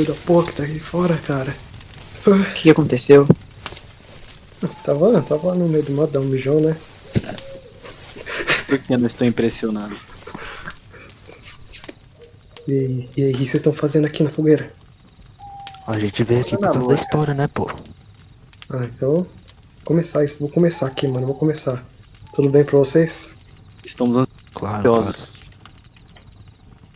filho da porra que tá aqui fora, cara. O que, aconteceu? Tava, tava lá no meio do mato, dá um mijão, né? Porque eu não estou impressionado. E, e aí, o que vocês estão fazendo aqui na fogueira? A gente veio aqui por Na causa da história, né, pô? Ah, então. Começar isso, vou começar aqui, mano, vou começar. Tudo bem pra vocês? Estamos Claro. claro.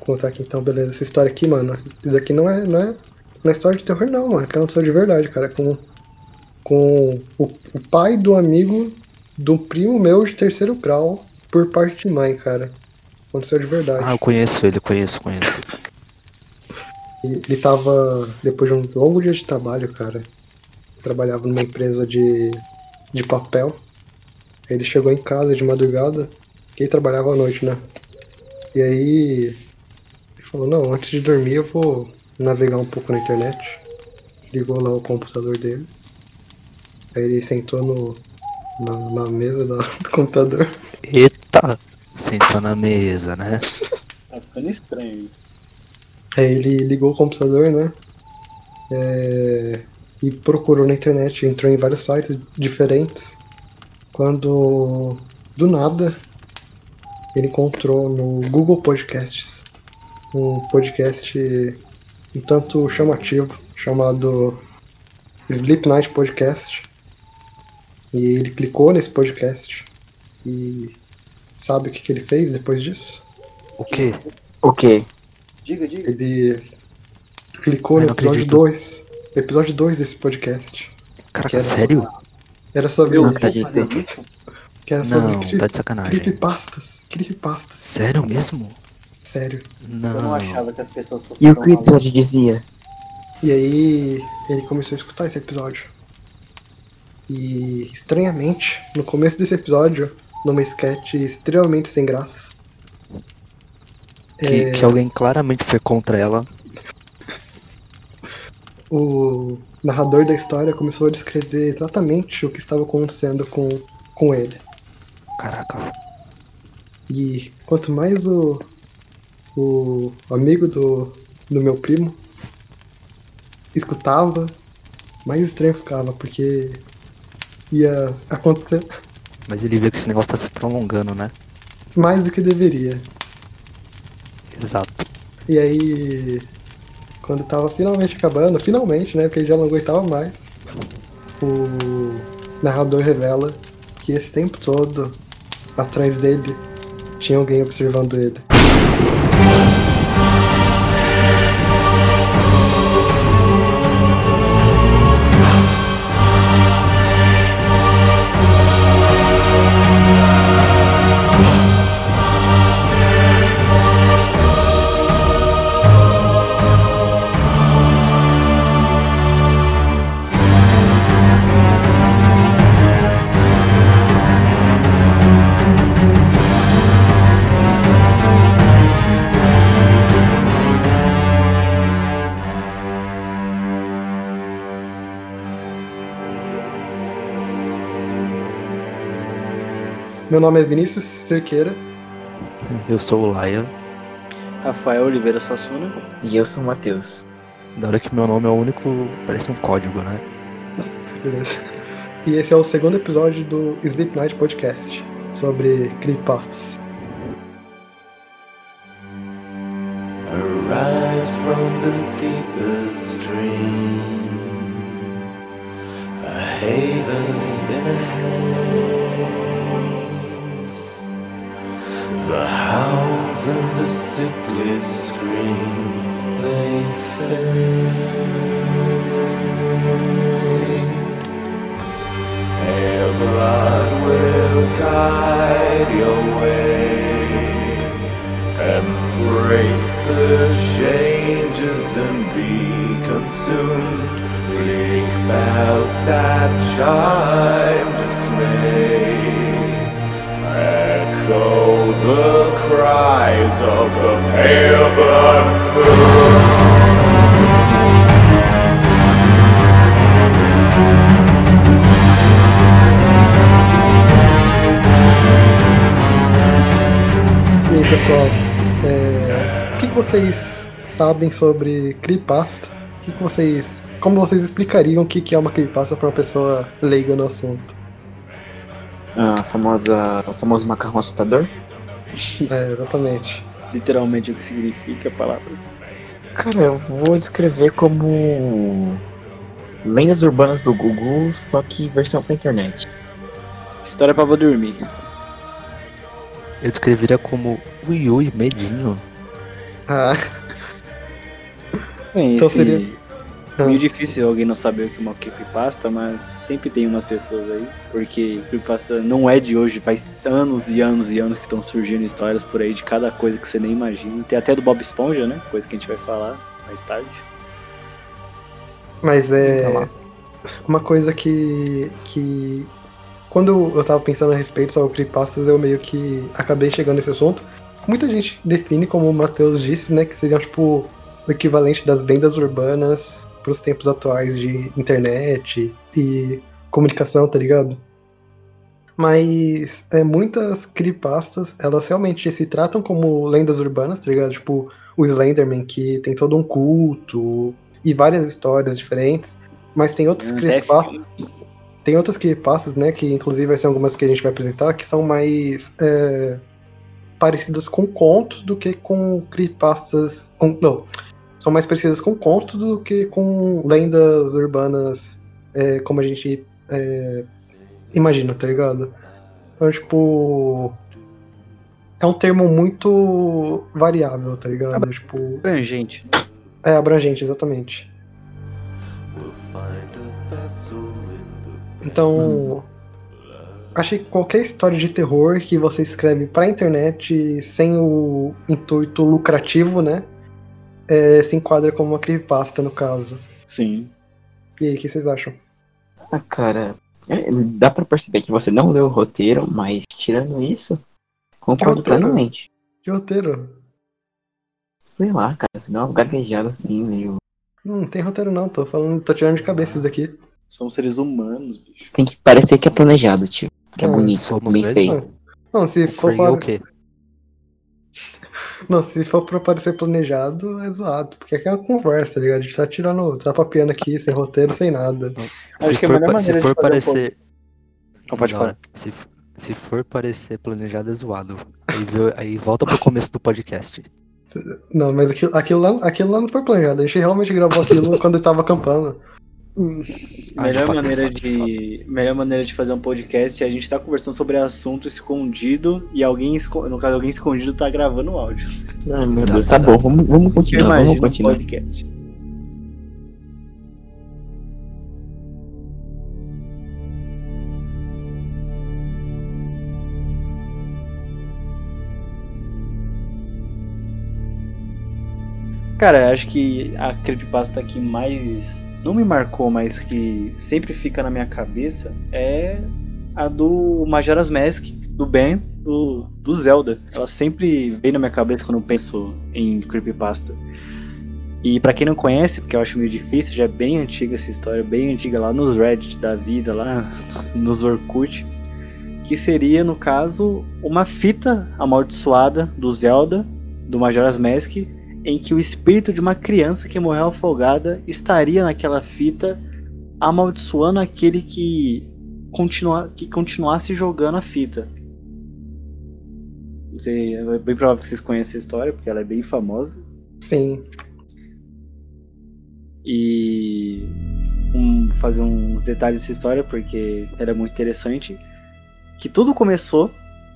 Contar aqui então, beleza. Essa história aqui, mano, isso aqui não é, não é, não é história de terror, não, mano. Que é uma história de verdade, cara. Com, com o, o pai do amigo do primo meu de terceiro grau, por parte de mãe, cara. Aconteceu de verdade. Ah, eu conheço ele, conheço, conheço. E ele tava, depois de um longo dia de trabalho, cara, trabalhava numa empresa de, de papel. Aí Ele chegou em casa de madrugada, que ele trabalhava à noite, né? E aí falou, não, antes de dormir eu vou navegar um pouco na internet. Ligou lá o computador dele. Aí ele sentou no, na, na mesa da- do computador. Eita! Sentou na mesa, né? Tá ficando estranho isso. Aí ele ligou o computador, né? É, e procurou na internet, entrou em vários sites diferentes. Quando do nada ele encontrou no Google Podcasts um podcast um tanto chamativo chamado Sleep Night Podcast. E ele clicou nesse podcast e sabe o que, que ele fez depois disso? O quê? O quê? Diga, diga. Ele clicou no episódio acredito. 2. Episódio 2 desse podcast. Caraca, Que era sério? Era sobre. Não isso? Que era sobre Não, cri- tá de sacanagem. creepypastas. Creepypastas. Sério mesmo? Sério. Eu não Não. achava que as pessoas fossem E o que o episódio dizia? E aí ele começou a escutar esse episódio. E estranhamente, no começo desse episódio, numa sketch extremamente sem graça. Que, é, que alguém claramente foi contra ela. o narrador da história começou a descrever exatamente o que estava acontecendo com, com ele. Caraca. E quanto mais o, o amigo do, do meu primo escutava, mais estranho ficava, porque ia acontecer Mas ele viu que esse negócio tá se prolongando, né? mais do que deveria. Exato. E aí, quando tava finalmente acabando, finalmente, né? Porque ele já não aguentava mais, o narrador revela que esse tempo todo, atrás dele, tinha alguém observando ele. Meu nome é Vinícius Cerqueira. Eu sou o Laia. Rafael Oliveira Suassuna. E eu sou o Matheus. Da hora que meu nome é o único. Parece um código, né? Beleza. E esse é o segundo episódio do Sleep Night Podcast sobre creepypastas. Vocês sabem sobre creepypasta, o que, que vocês. Como vocês explicariam o que, que é uma creepypasta para uma pessoa leiga no assunto? A famosa, o famoso macarrão assustador. É, exatamente. Literalmente o que significa a palavra. Cara, eu vou descrever como lendas urbanas do Google, só que versão pra internet. História pra dormir. Eu descreveria como ui ui, medinho. Ah, Bem, Então esse... seria- Ah. Meio difícil alguém não saber o que é uma creepypasta, mas sempre tem umas pessoas aí. Porque creepypasta não é de hoje, faz anos e anos e anos que estão surgindo histórias por aí de cada coisa que você nem imagina. Tem até do Bob Esponja, né? Coisa que a gente vai falar mais tarde. mas é. Uma coisa que. que. Quando eu tava pensando a respeito sobre creepypastas, eu meio que acabei chegando nesse assunto. Muita gente define, como o Matheus disse, né, que seriam tipo o equivalente das lendas urbanas pros tempos atuais de internet e comunicação, tá ligado? Mas é, muitas creepypastas, elas realmente se tratam como lendas urbanas, tá ligado? Tipo, o Slenderman, que tem todo um culto e várias histórias diferentes. Mas tem outros Até creepypastas tem outras creepypastas, né, que inclusive vai ser algumas que a gente vai apresentar, que são mais é, parecidas com contos do que com creepypastas... Com, não, são mais parecidas com contos do que com lendas urbanas, é, como a gente é, imagina, tá ligado? Então, tipo... É um termo muito variável, tá ligado? Tipo, Abrangente. é abrangente, exatamente. We'll find acho que qualquer história de terror que você escreve pra internet sem o intuito lucrativo, né? é, se enquadra como uma creepypasta, no caso. Sim. E aí, o que vocês acham? Ah, cara, é, dá pra perceber que você não leu o roteiro, mas tirando isso, concordo roteiro? plenamente. Que roteiro? Sei lá, cara, você deu umas gaguejadas assim, meio. Não tem roteiro não, tô falando, tô tirando de cabeça isso daqui. São seres humanos, bicho. Tem que parecer que é planejado, tio. Que é bonito, somos bem mesmo? feito. Não, se for, For you, o para... quê? não, se for pra parecer planejado, é zoado. Porque aqui é uma conversa, tá ligado? A gente tá tirando, tá papiando aqui, sem roteiro, sem nada. Acho Se que a for, melhor pa- se for um parecer. Não, pode falar. Se, se for parecer planejado, é zoado. Aí, vê- aí volta pro começo do podcast. Não, mas aquilo, aquilo, lá, aquilo lá não foi planejado. A gente realmente gravou aquilo quando tava acampando. Ah, melhor fato, maneira de fato, de de, melhor maneira de fazer um podcast é a gente tá conversando sobre assunto escondido e alguém no caso alguém escondido tá gravando o áudio. Ai, meu Exato, Deus, tá exato. bom, vamos, vamos continuar, vamos um continuar. podcast. Cara, acho que a creepypasta que mais não me marcou, mas que sempre fica na minha cabeça é a do Majora's Mask, do Ben, do, do Zelda. Ela sempre vem na minha cabeça quando eu penso em creepypasta. E pra quem não conhece, porque eu acho meio difícil, já é bem antiga essa história, bem antiga lá nos Reddit da vida, lá nos Orkut, que seria, no caso, uma fita amaldiçoada do Zelda, do Majora's Mask, em que o espírito de uma criança que morreu afogada estaria naquela fita amaldiçoando aquele que, continua, que continuasse jogando a fita. Não sei, é bem provável que vocês conheçam a história, porque ela é bem famosa. Sim. E um, fazer uns detalhes dessa história, porque ela é muito interessante. Que tudo começou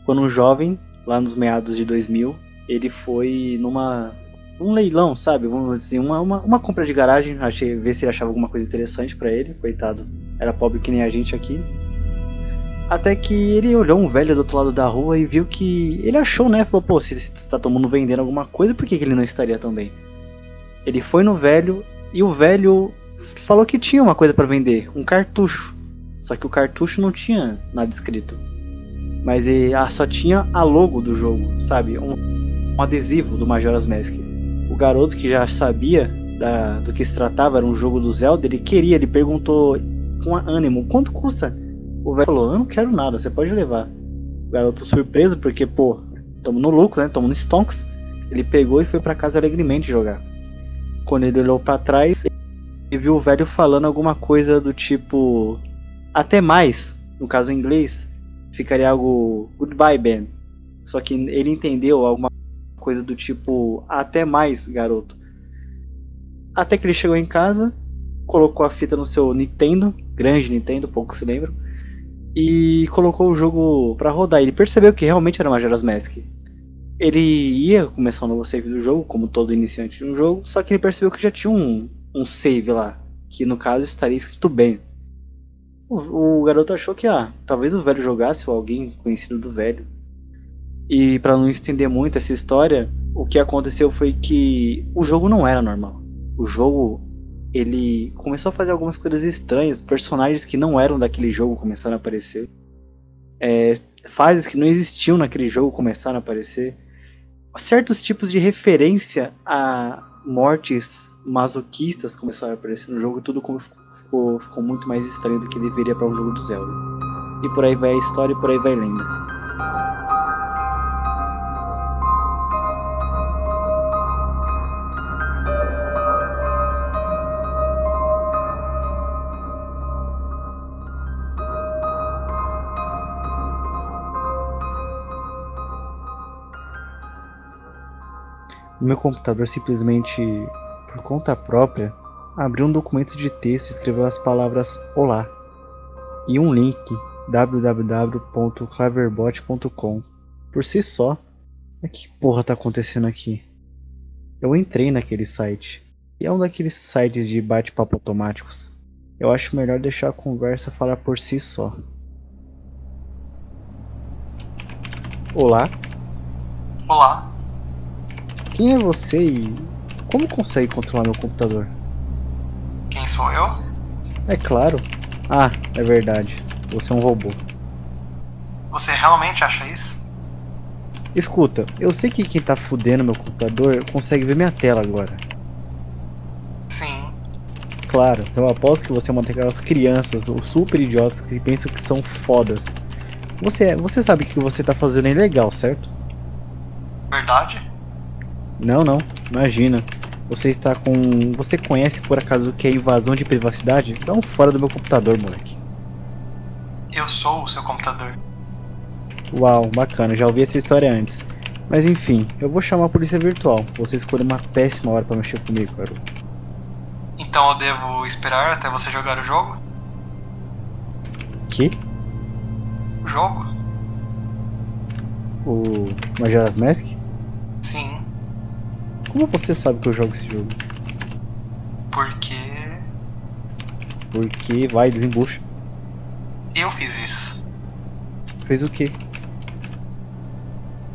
quando um jovem, lá nos meados de 2000, ele foi numa um leilão, sabe? Vamos dizer, uma, uma, uma compra de garagem, achei ver se ele achava alguma coisa interessante pra ele, coitado. Era pobre que nem a gente aqui. Até que ele olhou um velho do outro lado da rua e viu que ele achou, né? Falou, pô, se você tá todo mundo vendendo alguma coisa, por que, que ele não estaria também? Ele foi no velho e o velho falou que tinha uma coisa pra vender, um cartucho. Só que o cartucho não tinha nada escrito. Mas ele, ah, só tinha a logo do jogo, sabe? Um, um adesivo do Majora's Mask. Garoto que já sabia da, do que se tratava, era um jogo do Zelda, ele queria, ele perguntou com ânimo, quanto custa? O velho falou, eu não quero nada, você pode levar. O garoto surpreso, porque, pô, tamo no lucro, né? Tamo no stonks. Ele pegou e foi pra casa alegremente jogar. Quando ele olhou pra trás, ele viu o velho falando alguma coisa do tipo. Até mais, no caso em inglês, ficaria algo. Goodbye, Ben. Só que ele entendeu alguma coisa do tipo. Até mais, garoto. Até que ele chegou em casa, colocou a fita no seu Nintendo, grande Nintendo, poucos se lembram, e colocou o jogo pra rodar. Ele percebeu que realmente era Majora's Mask. Ele ia começar um novo save do jogo, como todo iniciante um jogo, só que ele percebeu que já tinha um, um save lá, que no caso estaria escrito bem. O, o garoto achou que, ah, talvez o velho jogasse ou alguém conhecido do velho. E para não estender muito essa história, o que aconteceu foi que o jogo não era normal. O jogo ele começou a fazer algumas coisas estranhas, personagens que não eram daquele jogo começaram a aparecer. É, fases que não existiam naquele jogo começaram a aparecer. Certos tipos de referência a mortes masoquistas começaram a aparecer no jogo, tudo ficou, ficou muito mais estranho do que deveria para um jogo do Zelda. E por aí vai a história e por aí vai a lenda. Meu computador simplesmente, por conta própria, abriu um documento de texto e escreveu as palavras Olá e um link www.claverbot.com. Por si só, mas que porra tá acontecendo aqui? Eu entrei naquele site e é um daqueles sites de bate-papo automáticos. Eu acho melhor deixar a conversa falar por si só. Olá, Olá, quem é você e como consegue controlar meu computador? quem sou eu? É claro. Ah, é verdade. Você é um robô. Você realmente acha isso? Escuta, eu sei que quem tá fudendo meu computador consegue ver minha tela agora. Sim, Claro, eu aposto que você é uma daquelas crianças ou super idiotas que pensam que são fodas. Você, você sabe que o que você tá fazendo é ilegal, certo? verdade? Não, não, imagina. Você está com. Você conhece por acaso o que é invasão de privacidade? Dá um fora do meu computador, moleque. Eu sou o seu computador. Uau, bacana, já ouvi essa história antes. Mas enfim, eu vou chamar a polícia virtual. Você escolheu uma péssima hora pra mexer comigo, garoto. Então eu devo esperar até você jogar o jogo? Que? O jogo? O Majora's Mask? Como você sabe que eu jogo esse jogo? porque Porque vai, desembucha. eu fiz isso. Fez o quê?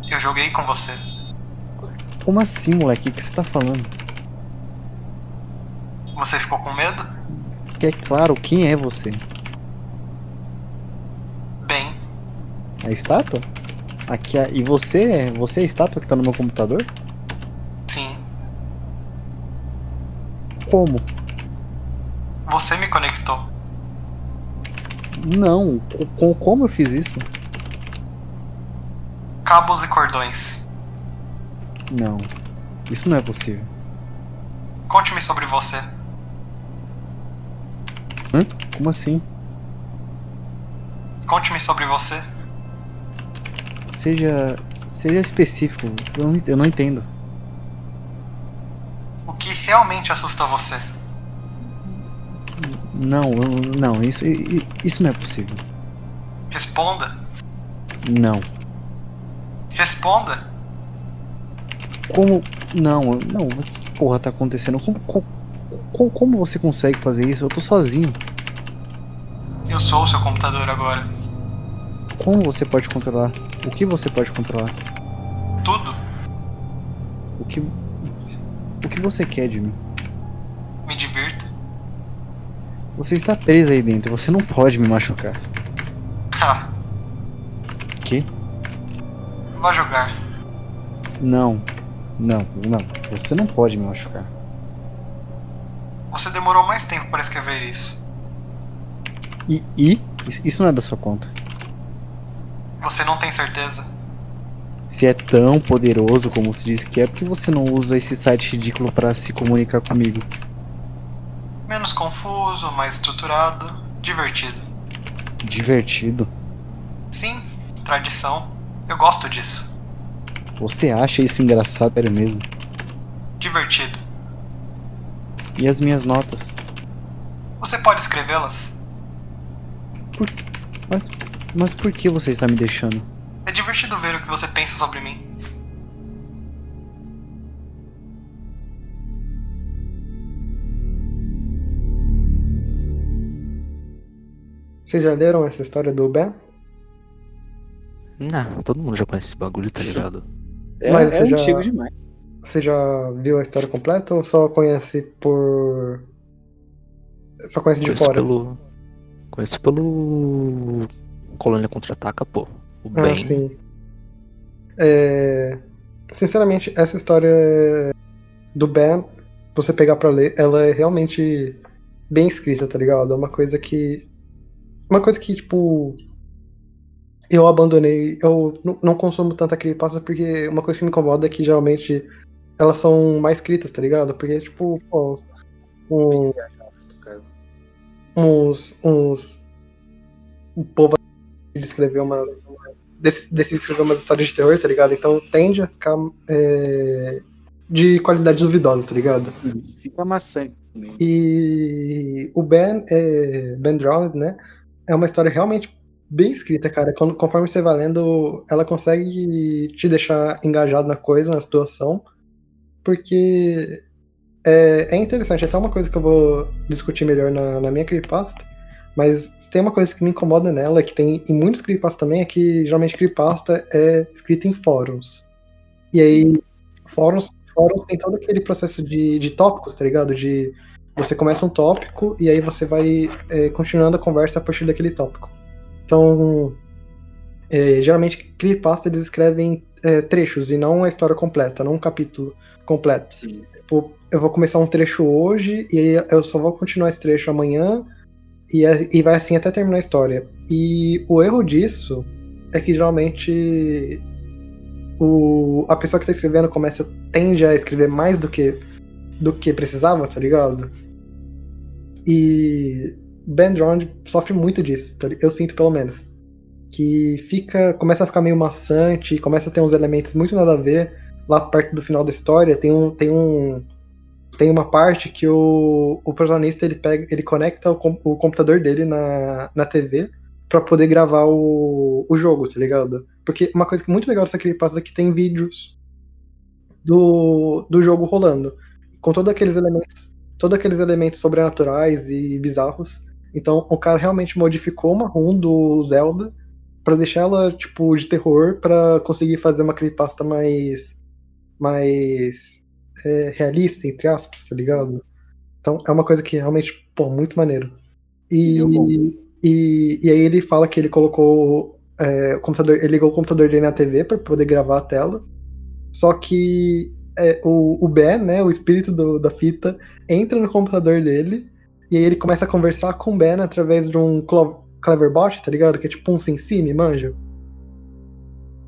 Eu joguei com você. Como assim, moleque? O que você tá falando? Você ficou com medo? É claro, quem é você? Bem, A estátua? Aqui a... E você é. Você é a estátua que tá no meu computador? sim. Como? Você me conectou. Não. Com, como eu fiz isso? Cabos e cordões. Não. Isso não é possível. Conte-me sobre você. Hã? Como assim? Conte-me sobre você. Seja. Seja específico. Eu não, eu não entendo. Realmente assusta você? Não, não, isso, isso não é possível. Responda. Não. Responda. Como. Não, não. O que porra tá acontecendo? Como, como- como você consegue fazer isso? Eu tô sozinho. Eu sou o seu computador agora. Como você pode controlar? O que você pode controlar? Tudo. O que. O que você quer de mim? Me divirta. Você está preso aí dentro, você não pode me machucar. Ah, Que? vá jogar. Não. Não, não. Você não pode me machucar. Você demorou mais tempo para escrever isso. E. E? Isso não é da sua conta. Você não tem certeza? Se é tão poderoso como se diz que é, por que você não usa esse site ridículo pra se comunicar comigo? Menos confuso, mais estruturado, divertido. Divertido. Sim, tradição. Eu gosto disso. Você acha isso engraçado, sério mesmo? Divertido. E as minhas notas? Você pode escrevê-las? Mas, mas por que você está me deixando? É divertido ver o que você pensa sobre mim. Vocês já leram essa história do Ben? Não, todo mundo já conhece esse bagulho, tá ligado? É, Mas é você já- antigo demais. Você já viu a história completa ou só conhece por. Só conhece de Conheço fora? pelo. Conheço pelo. Colônia Contra-Ataca, pô. O Ah, Ben. sim. É, Sinceramente, essa história do Ben, você pegar pra ler, ela é realmente bem escrita, tá ligado? É uma coisa que. Uma coisa que, tipo. Eu abandonei. Eu não consumo tanta creepypasta porque uma coisa que me incomoda é que geralmente elas são mais escritas, tá ligado? Porque, tipo, pô, um, uns. uns. O povo de escrever umas. Desse, desse escrever umas histórias de terror, tá ligado? Então tende a ficar é, de qualidade duvidosa, tá ligado? Fica maçante também. E o Ben, é, Ben Drowned, né? É uma história realmente bem escrita, cara. Quando, conforme você vai lendo, ela consegue te deixar engajado na coisa, na situação. Porque é, é interessante. Essa é uma coisa que eu vou discutir melhor na, na minha creepypasta. Mas tem uma coisa que me incomoda nela, que tem em muitos creepypastas também, é que geralmente creepypasta é escrita em fóruns. E aí, fóruns, fóruns tem todo aquele processo de, de tópicos, tá ligado? De você começa um tópico e aí você vai é, continuando a conversa a partir daquele tópico. Então, é, geralmente, creepypasta eles escrevem é, trechos e não a história completa, não um capítulo completo. Sim. Tipo, eu vou começar um trecho hoje e aí eu só vou continuar esse trecho amanhã e, é- e vai assim até terminar a história. E o erro disso é que geralmente o, a pessoa que tá escrevendo começa tende a escrever mais do que do que precisava, tá ligado? E Ben Drowned sofre muito disso, tá eu sinto pelo menos. Que fica. começa a ficar meio maçante, começa a ter uns elementos muito nada a ver. Lá perto do final da história tem um. Tem um. Tem uma parte que o, o protagonista ele pega. ele conecta o, o computador dele na, na TV pra poder gravar o, o jogo, tá ligado? Porque uma coisa que é muito legal dessa creepypasta é que tem vídeos do, do jogo rolando. Com todos aqueles elementos. Todos aqueles elementos sobrenaturais e bizarros. Então o cara realmente modificou uma ROM do Zelda pra deixar ela, tipo, de terror pra conseguir fazer uma creepypasta mais. mais. É, realista, entre aspas, tá ligado? Então é uma coisa que realmente, pô, muito maneiro. E, e, e aí ele fala que ele colocou é, o computador, ele ligou o computador dele na TV pra poder gravar a tela. Só que é, o, o Ben, né, o espírito do- da fita, entra no computador dele e aí ele começa a conversar com o Ben através de um Cleverbot, tá ligado? Que é tipo um SimSim, manja?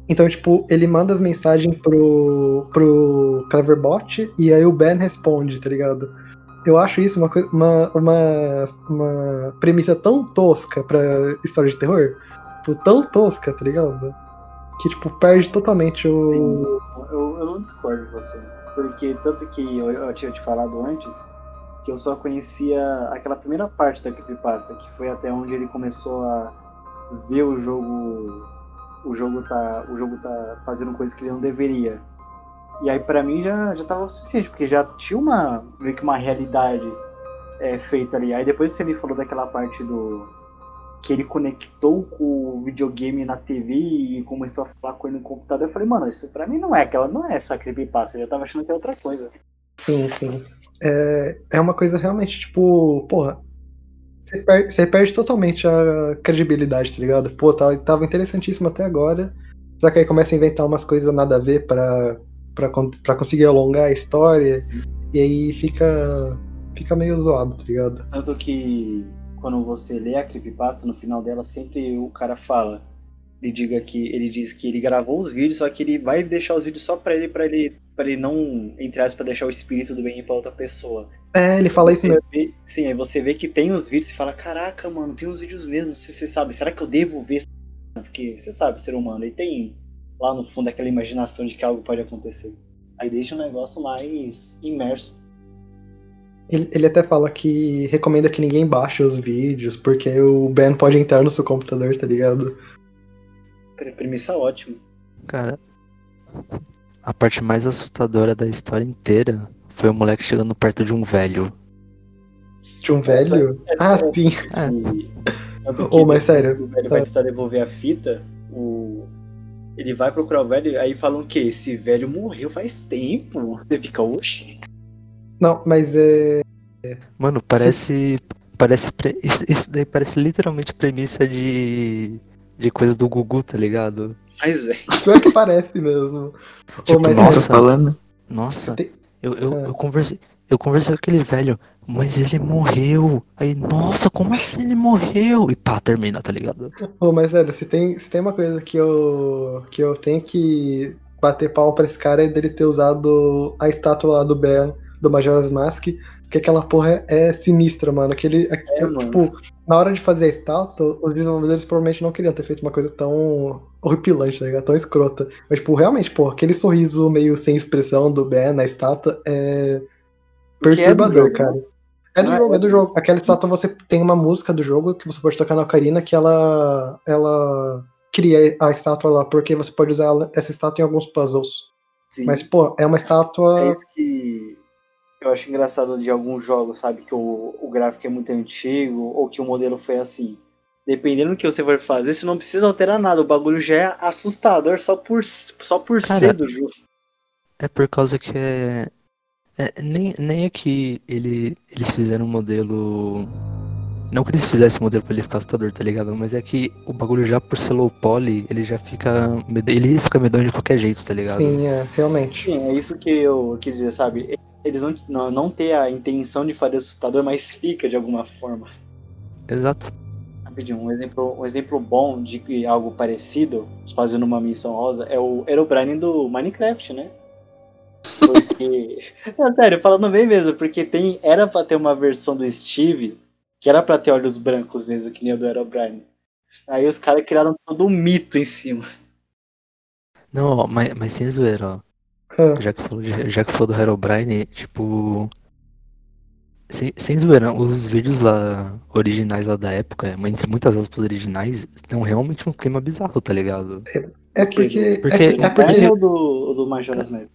Então, tipo, ele manda as mensagens pro, pro Cleverbot e aí o Ben responde, tá ligado? Eu acho isso uma, uma, uma, uma premissa tão tosca pra história de terror. Tipo, tão tosca, tá ligado? Que, tipo, perde totalmente o. Eu, eu não discordo de você. Porque tanto que eu, eu tinha te falado antes que eu só conhecia aquela primeira parte da creepypasta, que foi até onde ele começou a ver o jogo. O jogo tá. O jogo tá fazendo coisas que ele não deveria. E aí pra mim já, já tava o suficiente, porque já tinha uma. meio que uma realidade é, feita ali. Aí depois você me falou daquela parte do. Que ele conectou com o videogame na TV e começou a falar com ele no computador. Eu falei, mano, isso pra mim não é aquela, não é essa creepypasta, eu já tava achando que é outra coisa. Sim, sim. É, é uma coisa realmente, tipo, porra. Você perde, você perde totalmente a credibilidade, tá ligado? Pô, tava, tava interessantíssimo até agora. Só que aí começa a inventar umas coisas nada a ver pra, pra, pra conseguir alongar a história. E aí fica. Fica meio zoado, tá ligado? Tanto que quando você lê a creepypasta, no final dela sempre o cara fala ele diga que ele diz que ele gravou os vídeos, só que ele vai deixar os vídeos só pra ele, para ele, para ele não, entre aspas, pra deixar o espírito do bem pra outra pessoa. É, ele fala isso mesmo. vê- sim, aí você vê que tem os vídeos e fala, caraca, mano, tem os vídeos mesmo, você, você sabe, será que eu devo ver? essa merda?" Porque você sabe, ser humano, ele tem lá no fundo aquela imaginação de que algo pode acontecer. Aí deixa o negócio mais imerso. Ele, ele até fala que recomenda que ninguém baixe os vídeos, porque o Ben pode entrar no seu computador, tá ligado? Pre- Premissa ótima. Cara, a parte mais assustadora da história inteira foi o moleque chegando perto de um velho. De um velho. Ah, sim. É, E, tanto Ô, mas sério, O velho tá. vai tentar devolver a fita, o... ele vai procurar o velho, aí falam que esse velho morreu faz tempo. Você fica, oxi. Não, mas é. Mano, parece. Parece. pre- Isso, isso daí parece literalmente premissa de. De coisa do Gugu, tá ligado? Mas é. Pior que parece mesmo. Tipo, mas Nossa, nossa, falando. nossa. Tem- Eu, eu, Ah. eu conversei. Eu conversei com aquele velho, mas ele morreu. Aí, nossa, como assim ele morreu? E pá, termina, tá ligado? Mas sério, se tem, se tem uma coisa que eu, que eu tenho que bater pau pra esse cara é dele ter usado a estátua lá do Ben, do Majora's Mask, porque aquela porra é, é sinistra, mano. Aquele, é, É, mano. tipo, na hora de fazer a estátua, os desenvolvedores provavelmente não queriam ter feito uma coisa tão horripilante, ligado? Tão escrota. Mas, tipo, realmente, pô, aquele sorriso meio sem expressão do Ben na estátua é é do perturbador, jogo, cara. É do é- jogo, é do jogo. Aquela estátua você tem uma música do jogo que você pode tocar na ocarina que ela ela cria a estátua lá, porque você pode usar ela- essa estátua em alguns puzzles. Sim. Mas, pô, é uma É estátua. isso que eu acho engraçado de alguns jogos, sabe? Que o, o gráfico é muito antigo ou que o modelo foi assim. Dependendo do que você for fazer, você não precisa alterar nada. O bagulho já é assustador só por, só por Cara, ser do jogo. É por causa que é. é- nem, nem é que ele, eles fizeram um modelo. Não que eles fizessem um modelo pra ele ficar assustador, tá ligado? Mas é que o bagulho já por ser low poly, ele já fica. Ele fica medonho de qualquer jeito, tá ligado? Sim, é, realmente. Sim, é isso que eu queria dizer, sabe? Eles não, não, têm a intenção de fazer assustador, mas fica de alguma forma. Exato. Rapidinho, um exemplo, um exemplo bom de algo parecido, fazendo uma missão rosa, é o Herobrine do Minecraft, né? Porque. Não, sério, falando bem mesmo, porque tem. Era pra ter uma versão do Steve que era pra ter olhos brancos mesmo, que nem o do Herobrine. Aí os caras criaram todo um mito em cima. Não, mas, mas sem zoeira, ó. Ah, Já que falou, de- já que falou do Herobrine, tipo. Sem, sem zoeira, os vídeos lá originais lá da época, mas entre muitas aspas originais, estão realmente um clima bizarro, tá ligado? é porque. Porque- é, é porque. É o do, do Majora's Mask.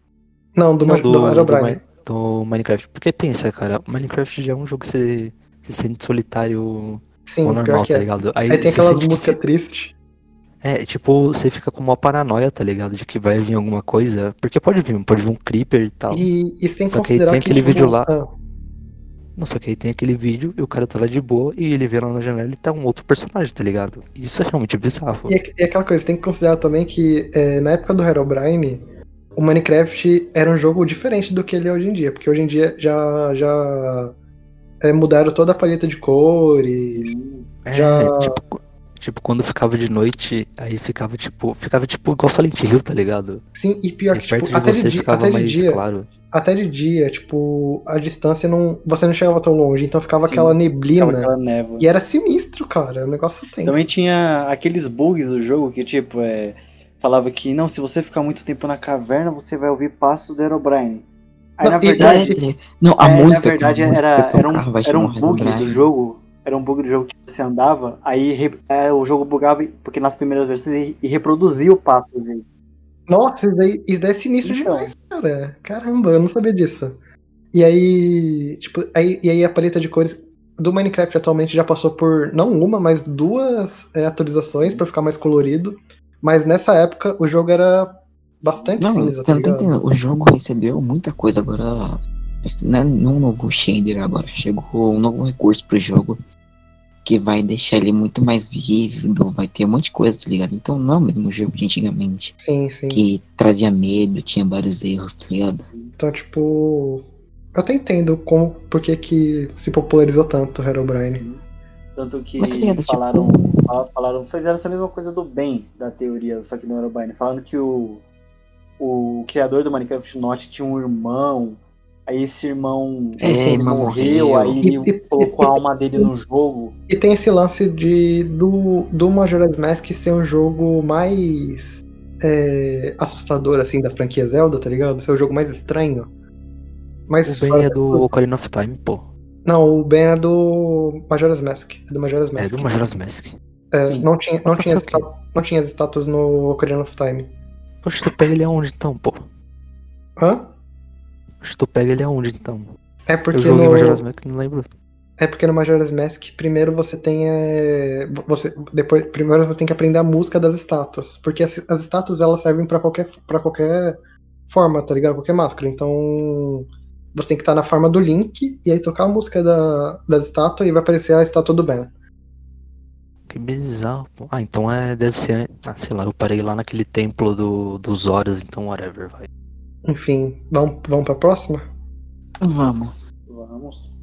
Não, do, Não, do, do Herobrine. Mi- do Minecraft. Porque pensa, cara, Minecraft já é um jogo que você se sente solitário Sim, ou pior normal, tá é. ligado? Aí tem você aquelas sente que tristes. É, tipo, você fica com uma paranoia, tá ligado? De que vai vir alguma coisa. Porque pode vir, pode vir um creeper e tal. E, e que Só que aí tem que. aquele tipo, vídeo lá. ah, Não, só que aí tem aquele vídeo e o cara tá lá de boa e ele vê lá na janela e tá um outro personagem, tá ligado? Isso é realmente bizarro. E, é- e aquela coisa, tem que considerar também que é, na época do Herobrine, o Minecraft era um jogo diferente do que ele é hoje em dia, porque hoje em dia já, já é, mudaram toda a paleta de cores. É, já- tipo, tipo, quando ficava de noite, aí ficava tipo. Ficava tipo igual Silent Hill, tá ligado? Sim, e pior E que, perto tipo, de até de, você dia, ficava até de mais dia, claro. até de dia, tipo, a distância não. Você não chegava tão longe, então ficava Sim, aquela Ficava neblina. aquela névoa. E era sinistro, cara. O negócio tem. Também tinha aqueles bugs do jogo que, tipo, é, falava que não, se você ficar muito tempo na caverna, você vai ouvir passos do Herobrine. Aí, Não, na e- verdade, Não, a é, música, na verdade a música era, era, um, era um bug do jogo. Era um bug do jogo que você andava, aí é, o jogo bugava porque nas primeiras versões e, e reproduzia o passo. Assim. Nossa, isso daí, isso daí é sinistro Então. demais, cara. Caramba, eu não sabia disso. E aí, tipo, aí, e aí a paleta de cores do Minecraft atualmente já passou por não uma, mas duas é, atualizações pra ficar mais colorido. Mas nessa época o jogo era bastante Não, cinza, você tá não tá entendendo. O jogo recebeu muita coisa agora. Não é não um novo shader agora. Chegou um novo recurso pro jogo. Que vai deixar ele muito mais vívido. Vai ter um monte de coisa, tá ligado? Então não é o mesmo jogo de antigamente. Sim, sim. Que trazia medo, tinha vários erros, tá ligado? Então, tipo. Eu até entendo como, por que, que se popularizou tanto o Herobrine. Tanto que Mas tá ligado, tipo- falaram, fal- falaram, fizeram essa mesma coisa do Ben, da teoria, só que não era o Ben. Falando que o, o criador do Minecraft Not tinha um irmão, aí esse irmão, Esse irmão morreu, morreu. aí ele E- e- colocou a e- alma dele no jogo. E tem esse lance de do, do Majora's Mask ser um jogo mais é, assustador, assim, da franquia Zelda, tá ligado? Ser o jogo mais estranho. Mais O Ben é do Ocarina of Time, pô. Não, o Ben é do Majora's Mask. É do Majora's É Mask. do Majora's Mask. É, não tinha, não tinha, não tinha as estátuas no Ocarina of Time. Oxe, tu pega ele aonde então, pô? Hã? Oxe, tu pega ele aonde então? É Eu porque joguei no, Majora's Mask, não lembro. é porque no Majora's Mask primeiro você tem é, você depois primeiro você tem que aprender a música das estátuas, porque as, as estátuas elas servem pra qualquer para qualquer forma, tá ligado? Qualquer máscara. Então você tem que estar na forma do Link e aí tocar a música da, das estátuas e vai aparecer a estátua do Ben. Que bizarro, pô. Ah, então é, deve ser. Ah, sei lá, eu parei lá naquele templo do, dos Horas, então whatever, vai. Enfim, vamos, vamos pra próxima? Vamos. Vamos.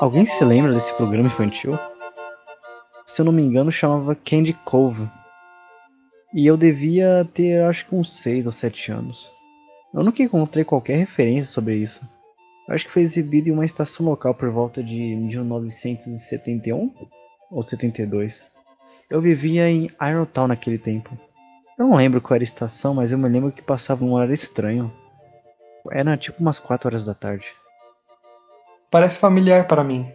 Alguém se lembra desse programa infantil? Se eu não me engano, chamava Candy Cove. E eu devia ter, acho que uns 6 ou 7 anos. Eu nunca encontrei qualquer referência sobre isso. Acho que foi exibido em uma estação local por volta de 1971 ou 72. Eu vivia em Irontown naquele tempo. Eu não lembro qual era a estação, mas eu me lembro que passava um horário estranho. Era tipo umas 4 horas da tarde. Parece familiar para mim.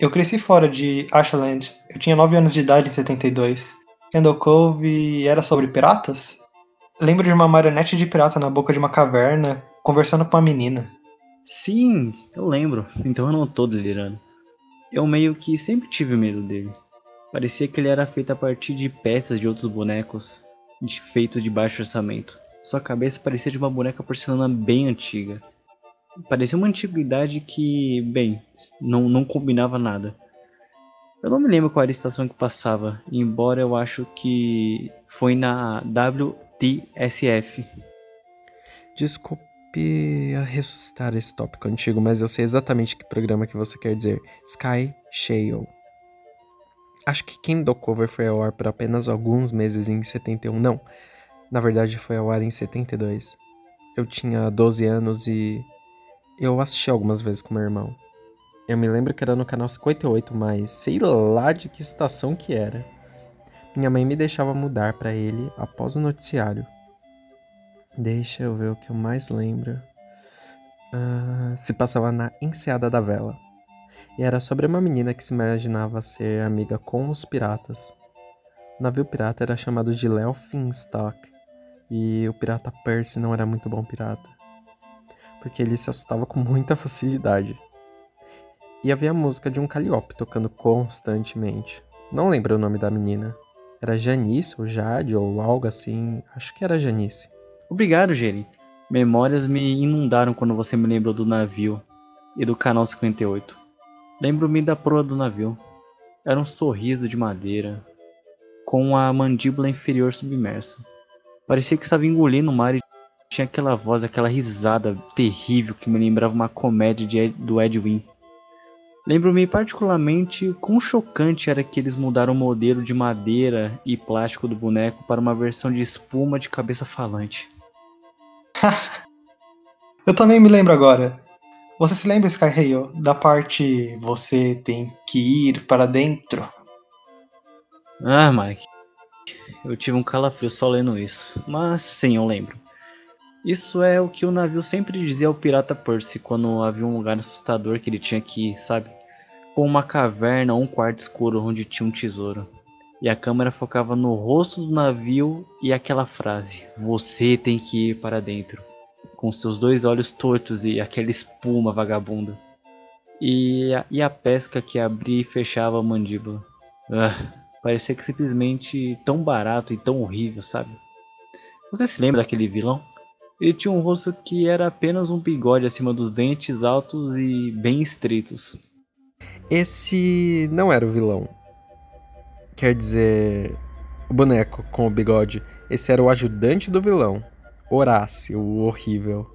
Eu cresci fora de Ashland. Eu tinha 9 anos de idade em 72. Candle Cove era sobre piratas? Lembro de uma marionete de pirata na boca de uma caverna, conversando com uma menina. Sim, eu lembro. Então eu não tô delirando. Eu meio que sempre tive medo dele. Parecia que ele era feito a partir de peças de outros bonecos, de feito de baixo orçamento. Sua cabeça parecia de uma boneca porcelana bem antiga. Parecia uma antiguidade que, bem, não, não combinava nada. Eu não me lembro qual era a estação que passava, embora eu acho que foi na WTSF. Desculpe ressuscitar esse tópico antigo, mas eu sei exatamente que programa que você quer dizer. Sky Shale. Acho que Kindle Cover foi ao ar por apenas alguns meses em 71. Não, na verdade foi ao ar em 72. Eu tinha 12 anos e eu assisti algumas vezes com meu irmão. Eu me lembro que era no canal 58, mas sei lá de que estação que era. Minha mãe me deixava mudar pra ele após o noticiário. Deixa eu ver o que eu mais lembro. Ah, se passava na Enseada da Vela. E era sobre uma menina que se imaginava ser amiga com os piratas. O navio pirata era chamado de Léo Finstock. E o pirata Percy não era muito bom pirata. Porque ele se assustava com muita facilidade. E havia a música de um Calliope tocando constantemente. Não lembro o nome da menina. Era Janice ou Jade ou algo assim. Acho que era Janice. Obrigado, Geri. Memórias me inundaram quando você me lembrou do navio e do canal 58. Lembro-me da proa do navio. Era um sorriso de madeira, com a mandíbula inferior submersa. Parecia que estava engolindo o mar e tinha aquela voz, aquela risada terrível que me lembrava uma comédia de do Ed Wynn. Lembro-me particularmente quão chocante era que eles mudaram o modelo de madeira e plástico do boneco para uma versão de espuma de cabeça falante. Eu também me lembro agora. Você se lembra, Sky Hale, da parte você tem que ir para dentro? Ah, Mike. Eu tive um calafrio só lendo isso. Mas sim, eu lembro. Isso é o que o navio sempre dizia ao pirata Percy quando havia um lugar assustador que ele tinha que ir, sabe? Com uma caverna ou um quarto escuro onde tinha um tesouro. E a câmera focava no rosto do navio e aquela frase: Você tem que ir para dentro. Com seus dois olhos tortos e aquela espuma vagabunda. E a, e a pesca que abria e fechava a mandíbula. Ah, parecia que simplesmente tão barato e tão horrível, sabe? Você se lembra daquele vilão? Ele tinha um rosto que era apenas um bigode acima dos dentes altos e bem estreitos. Esse não era o vilão. Quer dizer, o boneco com o bigode. Esse era o ajudante do vilão. Horácio, o horrível.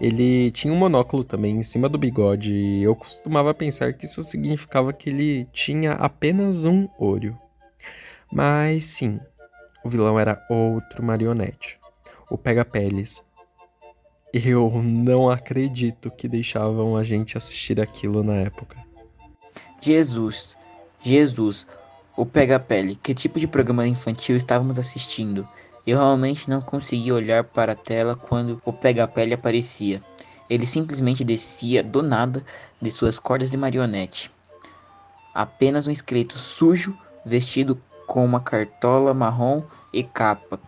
Ele tinha um monóculo também em cima do bigode e eu costumava pensar que isso significava que ele tinha apenas um olho. Mas sim, o vilão era outro marionete, o Pega-Peles. Eu não acredito que deixavam a gente assistir aquilo na época. Jesus, Jesus, o Pega-Pele, que tipo de programa infantil estávamos assistindo? Eu realmente não conseguia olhar para a tela quando o Pega-Pele aparecia. Ele simplesmente descia do nada de suas cordas de marionete. Apenas um esqueleto sujo, vestido com uma cartola marrom e capa.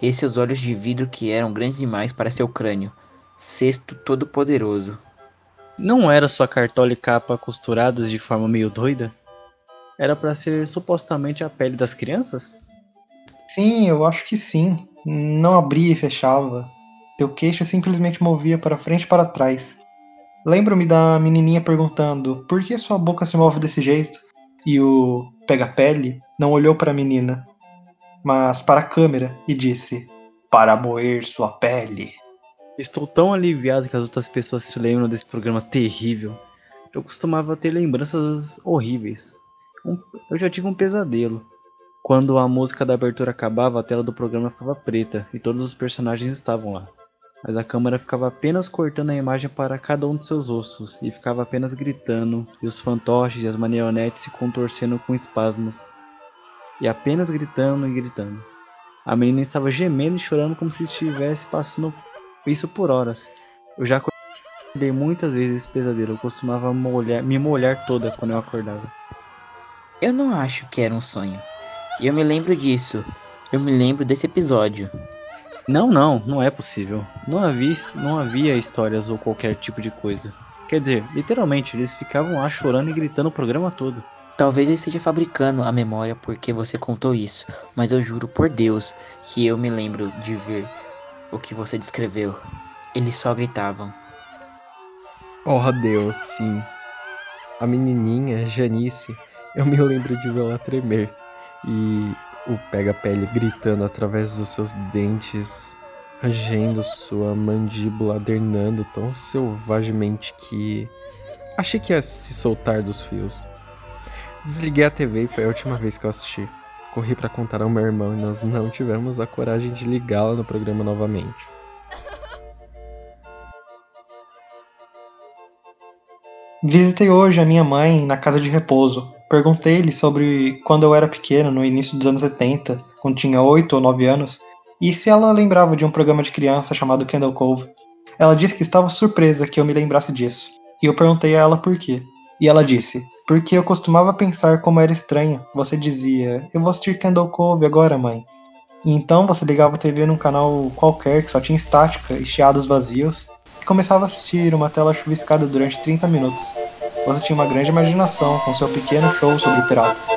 E seus olhos de vidro que eram grandes demais para seu crânio. Cesto todo-poderoso. Não era sua cartola e capa costuradas de forma meio doida? Era para ser supostamente a pele das crianças? Sim, eu acho que sim. Não abria e fechava. Teu queixo simplesmente movia para frente e para trás. Lembro-me da menininha perguntando por que sua boca se move desse jeito e o pega-pele não olhou para a menina, mas para a câmera e disse: Para moer sua pele. Estou tão aliviado que as outras pessoas se lembram desse programa terrível. Eu costumava ter lembranças horríveis. Eu já tive um pesadelo. Quando a música da abertura acabava, a tela do programa ficava preta e todos os personagens estavam lá. Mas a câmera ficava apenas cortando a imagem para cada um de seus rostos e ficava apenas gritando, e os fantoches e as marionetes se contorcendo com espasmos. E apenas gritando e gritando. A menina estava gemendo e chorando como se estivesse passando isso por horas. Eu já acordei muitas vezes esse pesadelo. Eu costumava molhar- me molhar toda quando eu acordava. Eu não acho que era um sonho. Eu me lembro disso. Eu me lembro desse episódio. Não, não, não é possível. Não havia, não havia histórias ou qualquer tipo de coisa. Quer dizer, literalmente, eles ficavam lá chorando e gritando o programa todo. Talvez eu esteja fabricando a memória porque você contou isso, mas eu juro por Deus que eu me lembro de ver o que você descreveu. Eles só gritavam. Oh Deus, sim. A menininha, Janice, eu me lembro de vê-la tremer. E o pega-pele gritando através dos seus dentes, rangendo sua mandíbula, adernando tão selvagemente que achei que ia se soltar dos fios. Desliguei a TV e foi a última vez que eu assisti. Corri pra contar ao meu irmão e nós não tivemos a coragem de ligá-la no programa novamente. Visitei hoje a minha mãe na casa de repouso. Perguntei-lhe sobre quando eu era pequeno, no início dos anos 70, quando tinha 8 ou 9 anos, e se ela lembrava de um programa de criança chamado Candle Cove. Ela disse que estava surpresa que eu me lembrasse disso, e eu perguntei a ela por quê. E ela disse: Porque eu costumava pensar como era estranho. Você dizia: Eu vou assistir Candle Cove agora, mãe. E então você ligava a TV num canal qualquer que só tinha estática e chiados vazios, e começava a assistir uma tela chuviscada durante 30 minutos. Você tinha uma grande imaginação com seu pequeno show sobre piratas.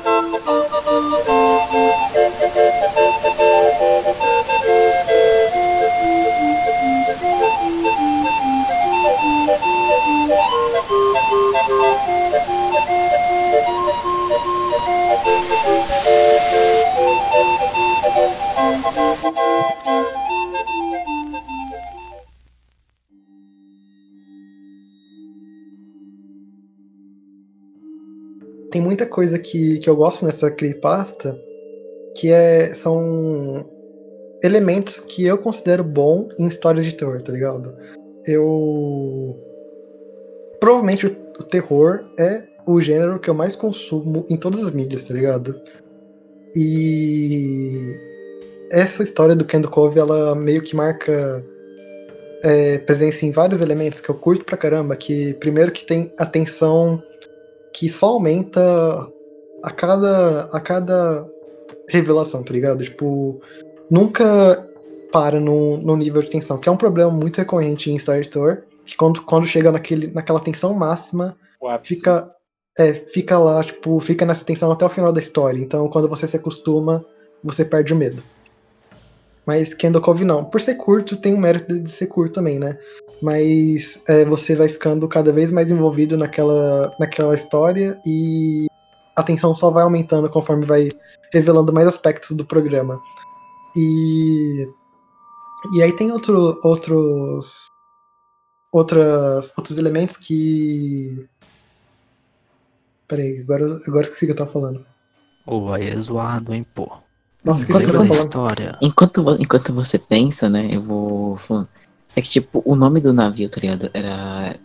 Tem muita coisa que, que eu gosto nessa creepypasta que é, são elementos que eu considero bom em histórias de terror, tá ligado? Eu. Provavelmente o, terror é o gênero que eu mais consumo em todas as mídias, tá ligado? E essa história do Kendo Cove, ela meio que marca é, presença em vários elementos que eu curto pra caramba. Que primeiro que tem a tensão que só aumenta a cada, a cada revelação, tá ligado? Tipo, nunca para no, no nível de tensão, que é um problema muito recorrente em Star Tour, que quando, quando chega naquele, naquela tensão máxima, fica, é, fica lá, tipo, fica nessa tensão até o final da história. Então, quando você se acostuma, você perde o medo. Mas Cove não. Por ser curto, tem o mérito de ser curto também, né? Mas é, você vai ficando cada vez mais envolvido naquela, naquela história e a tensão só vai aumentando conforme vai revelando mais aspectos do programa. E, e aí tem outro, outros outras, outros elementos que. Peraí, agora, agora esqueci o que eu tava falando. Ô, aí é zoado, hein, pô. Nossa, esqueci o que falando. história? Enquanto, enquanto você pensa, né, eu vou falando. É que, tipo, o nome do navio, tá ligado? Era.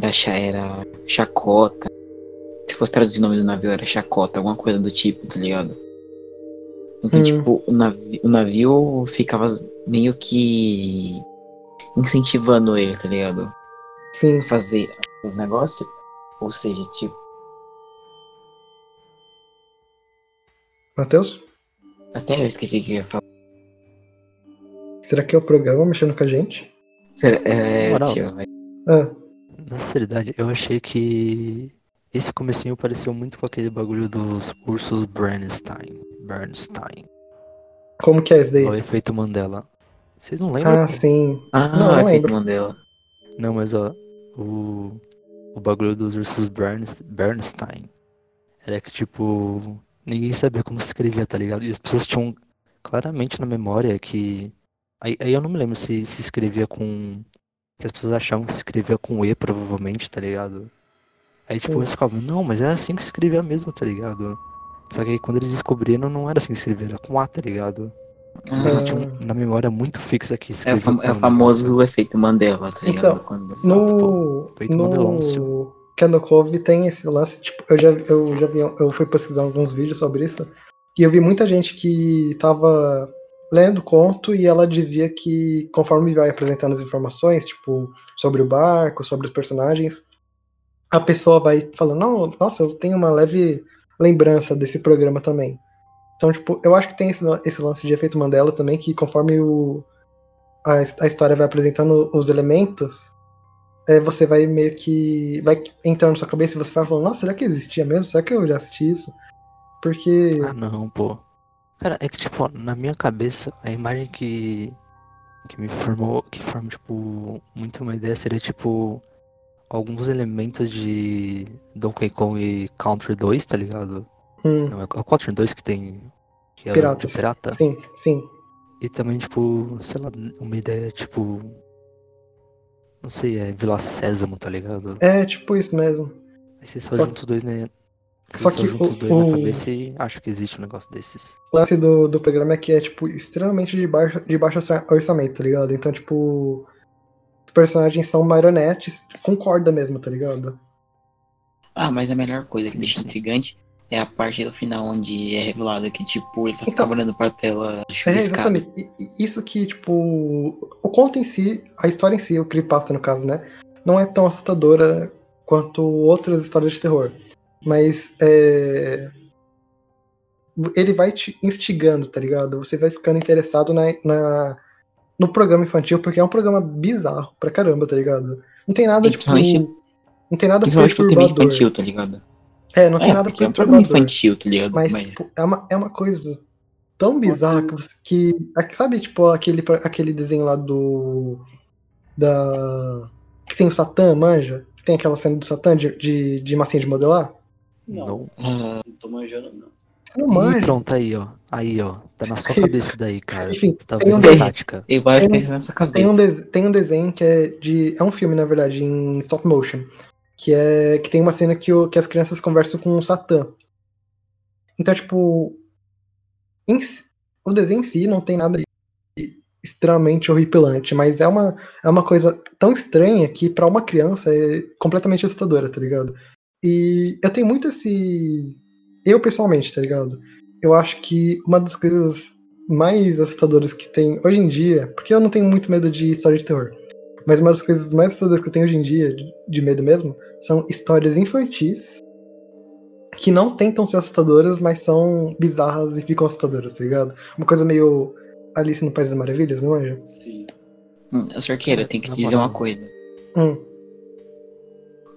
Era, era Chacota. Se fosse traduzir o nome do navio, era Chacota, alguma coisa do tipo, tá ligado? Então, Hum. tipo, o navio, o navio ficava meio que. incentivando ele, tá ligado? Sim. Fazer os negócios. Ou seja, tipo. Matheus? Até eu esqueci o que eu ia falar. Será que é o programa mexendo com a gente? É, Moral. tio, vai. Ah, Na sinceridade, eu achei que esse comecinho pareceu muito com aquele bagulho dos ursos Bernstein. Bernstein. como que é esse daí? O efeito Mandela. Vocês não lembram? Ah, sim. Ah, Não, não efeito lembro. Mandela. Não, mas ó, o, o bagulho dos ursos Berns- Bernstein era que, tipo, ninguém sabia como se escrevia, tá ligado? E as pessoas tinham claramente na memória que. Aí, aí eu não me lembro se se escrevia com. Que as pessoas achavam que se escrevia com E, provavelmente, tá ligado? Aí, tipo, eles ficavam, não, mas é assim que se escrevia mesmo, tá ligado? Só que aí quando eles descobriram, não era assim que se escrevia, era com A, tá ligado? Mas eles Ah. tinham na memória muito fixa que É o, escrevia fam- é o um famoso efeito Mandela, tá ligado? Então, Quando... Exato, No, pô. Feito Mandelôncio. Candle Cove tem esse lance, tipo, eu já, eu já vi, eu fui pesquisar alguns vídeos sobre isso, e eu vi muita gente que tava lendo o conto e ela dizia que conforme vai apresentando as informações, tipo, sobre o barco, sobre os personagens, a pessoa vai falando, não, nossa, eu tenho uma leve lembrança desse programa também. Então, tipo, eu acho que tem esse, esse lance de efeito Mandela também, que conforme o, a, a história vai apresentando os elementos, é, você vai meio que. vai entrando na sua cabeça e você vai falando, nossa, será que existia mesmo? Será que eu já assisti isso? Porque. Ah, não, pô. Cara, é que, tipo, na minha cabeça, a imagem que. que me formou. que forma, tipo, muito uma ideia seria, tipo. alguns elementos de Donkey Kong e Country 2, tá ligado? hum, Não, é o Country 2 que tem. que é pirata. sim, sim. E também, tipo, sei lá, uma ideia, tipo. Não sei, é Vila Sésamo, tá ligado? É tipo isso mesmo. Aí você só, Só- junta os dois, né? Você só só que junta os dois o- na cabeça e acha que existe um negócio desses. O lance do, do programa é que é, tipo, extremamente de baixo, de baixo orça- orçamento, tá ligado? Então, tipo. Os personagens são marionetes com corda mesmo, tá ligado? Ah, mas a melhor coisa que Sim, deixa sim. intrigante é a parte do final onde é revelado que, tipo, ele só Então- ficava olhando pra tela É, chuviscada. exatamente. Isso que, tipo. O conto em si, a história em si, o creepypasta no caso, né? Não é tão assustadora quanto outras histórias de terror. Mas. É... Ele vai te instigando, tá ligado? Você vai ficando interessado na, na- no programa infantil, porque é um programa bizarro pra caramba, tá ligado? Não tem nada, tipo. Não tem nada perturbador. infantil, tá ligado? É, não tem é, nada porque é um perturbador. infantil, tá ligado? Mas, Mas, tipo, é uma, é uma coisa tão bizarra que, você, que aqui- sabe, tipo, aquele, aquele desenho lá do da que tem o Satã, manja? Que tem aquela cena do Satã de, de, de massinha de modelar? Não, ah, não tô manjando, não. Você não Ih, manja. pronto, aí, ó. Aí, ó. Tá na sua cabeça daí, cara. Enfim, Você tá tem um vendo a desenho- tática. eu acho que Tem- tem nessa Tem um, cabeça. tem um desenho que é de. É um filme, na verdade, em stop motion. Que é. Que tem uma cena que, o, que as crianças conversam com o Satã. Então, tipo. em o desenho em si não tem nada de extremamente horripilante, mas é uma, é uma coisa tão estranha que pra uma criança é completamente assustadora, tá ligado? E eu tenho muito esse. Eu pessoalmente, tá ligado? Eu acho que uma das coisas mais assustadoras que tem hoje em dia, porque eu não tenho muito medo de história de terror, mas uma das coisas mais assustadoras que eu tenho hoje em dia, de, medo mesmo, são histórias infantis que não tentam ser assustadoras, mas são bizarras e ficam assustadoras, tá ligado? Uma coisa meio Alice no País das Maravilhas, não é? Sim. Hum, Sorqueira, eu tenho que dizer uma coisa. Hum,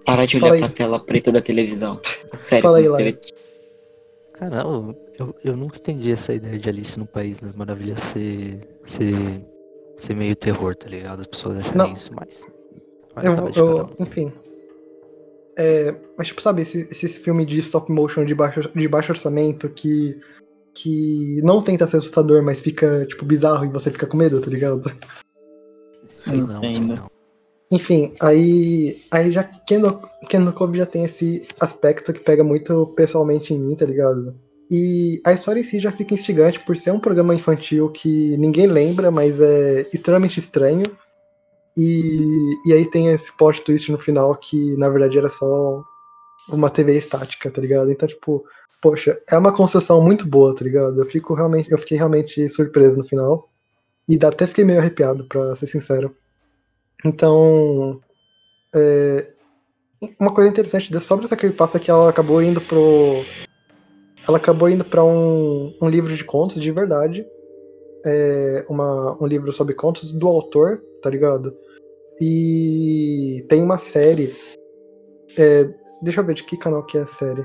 Parar de Fala olhar aí. pra tela preta da televisão. Sério, Fala aí, quando Lai. tele- Cara, eu, eu, eu nunca entendi essa ideia de Alice no País das Maravilhas ser, ser, ser meio terror, tá ligado? As pessoas acharem Não. isso, mas. Eu, Olha, eu, enfim. É, mas, tipo, sabe, esse, esses filmes de stop motion de baixo, de baixo orçamento que, que não tenta ser assustador, mas fica, tipo, bizarro e você fica com medo, tá ligado? Sei não, sei não. Enfim, aí, aí já Kendo, Kendo Cove já tem esse aspecto que pega muito pessoalmente em mim, tá ligado? E a história em si já fica instigante por ser um programa infantil que ninguém lembra, mas é extremamente estranho. E, e aí tem esse plot twist no final que na verdade era só uma TV estática, tá ligado? Então, tipo, poxa, é uma construção muito boa, tá ligado? Eu fico realmente, eu fiquei realmente surpreso no final. E até fiquei meio arrepiado, pra ser sincero. Então, é, uma coisa interessante sobre essa creepypasta é que ela acabou indo pro. Ela acabou indo pra um, um livro de contos de verdade. É, uma, um livro sobre contos do autor, tá ligado? E tem uma série. é, deixa eu ver de que canal que é a série.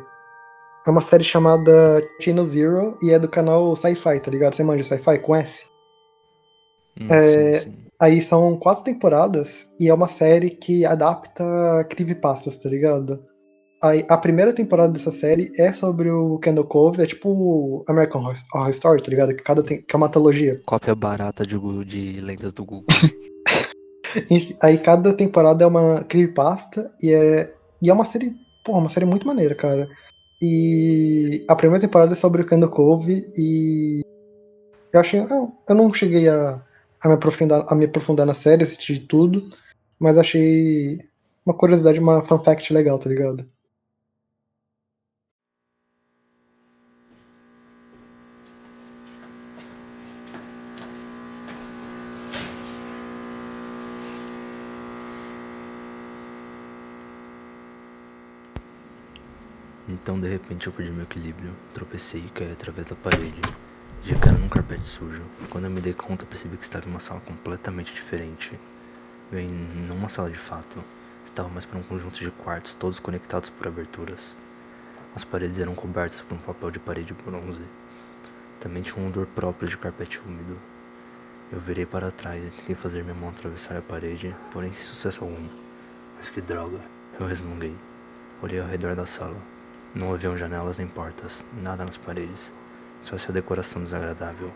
É uma série chamada Chino Zero e é do canal Sci-Fi, tá ligado? Você manja Sci-Fi com S? Hum, É, sim, sim. Aí são quatro temporadas e é uma série que adapta creepypastas, tá ligado? Aí, a primeira temporada dessa série é sobre o Kendall Cove, é tipo American Horror Story, tá ligado? Que, cada tem, que é uma antologia. Cópia barata de, de lendas do Google. Enfim, aí cada temporada é uma creepypasta e é, e é uma série, porra, uma série muito maneira, cara. E a primeira temporada é sobre o Kendall Cove e eu achei, eu, eu não cheguei a, a, me aprofundar, a me aprofundar na série, assistir tudo, mas achei uma curiosidade, uma fun fact legal, tá ligado? Então, de repente, eu perdi meu equilíbrio, tropecei e caí através da parede, de cara num carpete sujo. Quando eu me dei conta, percebi que estava em uma sala completamente diferente. Bem, não uma sala de fato, estava mais para um conjunto de quartos, todos conectados por aberturas. As paredes eram cobertas por um papel de parede bronze. Também tinha um odor próprio de carpete úmido. Eu virei para trás e tentei fazer minha mão atravessar a parede, porém sem sucesso algum. Mas que droga, eu resmunguei. Olhei ao redor da sala. Não haviam janelas nem portas, nada nas paredes, só essa decoração desagradável.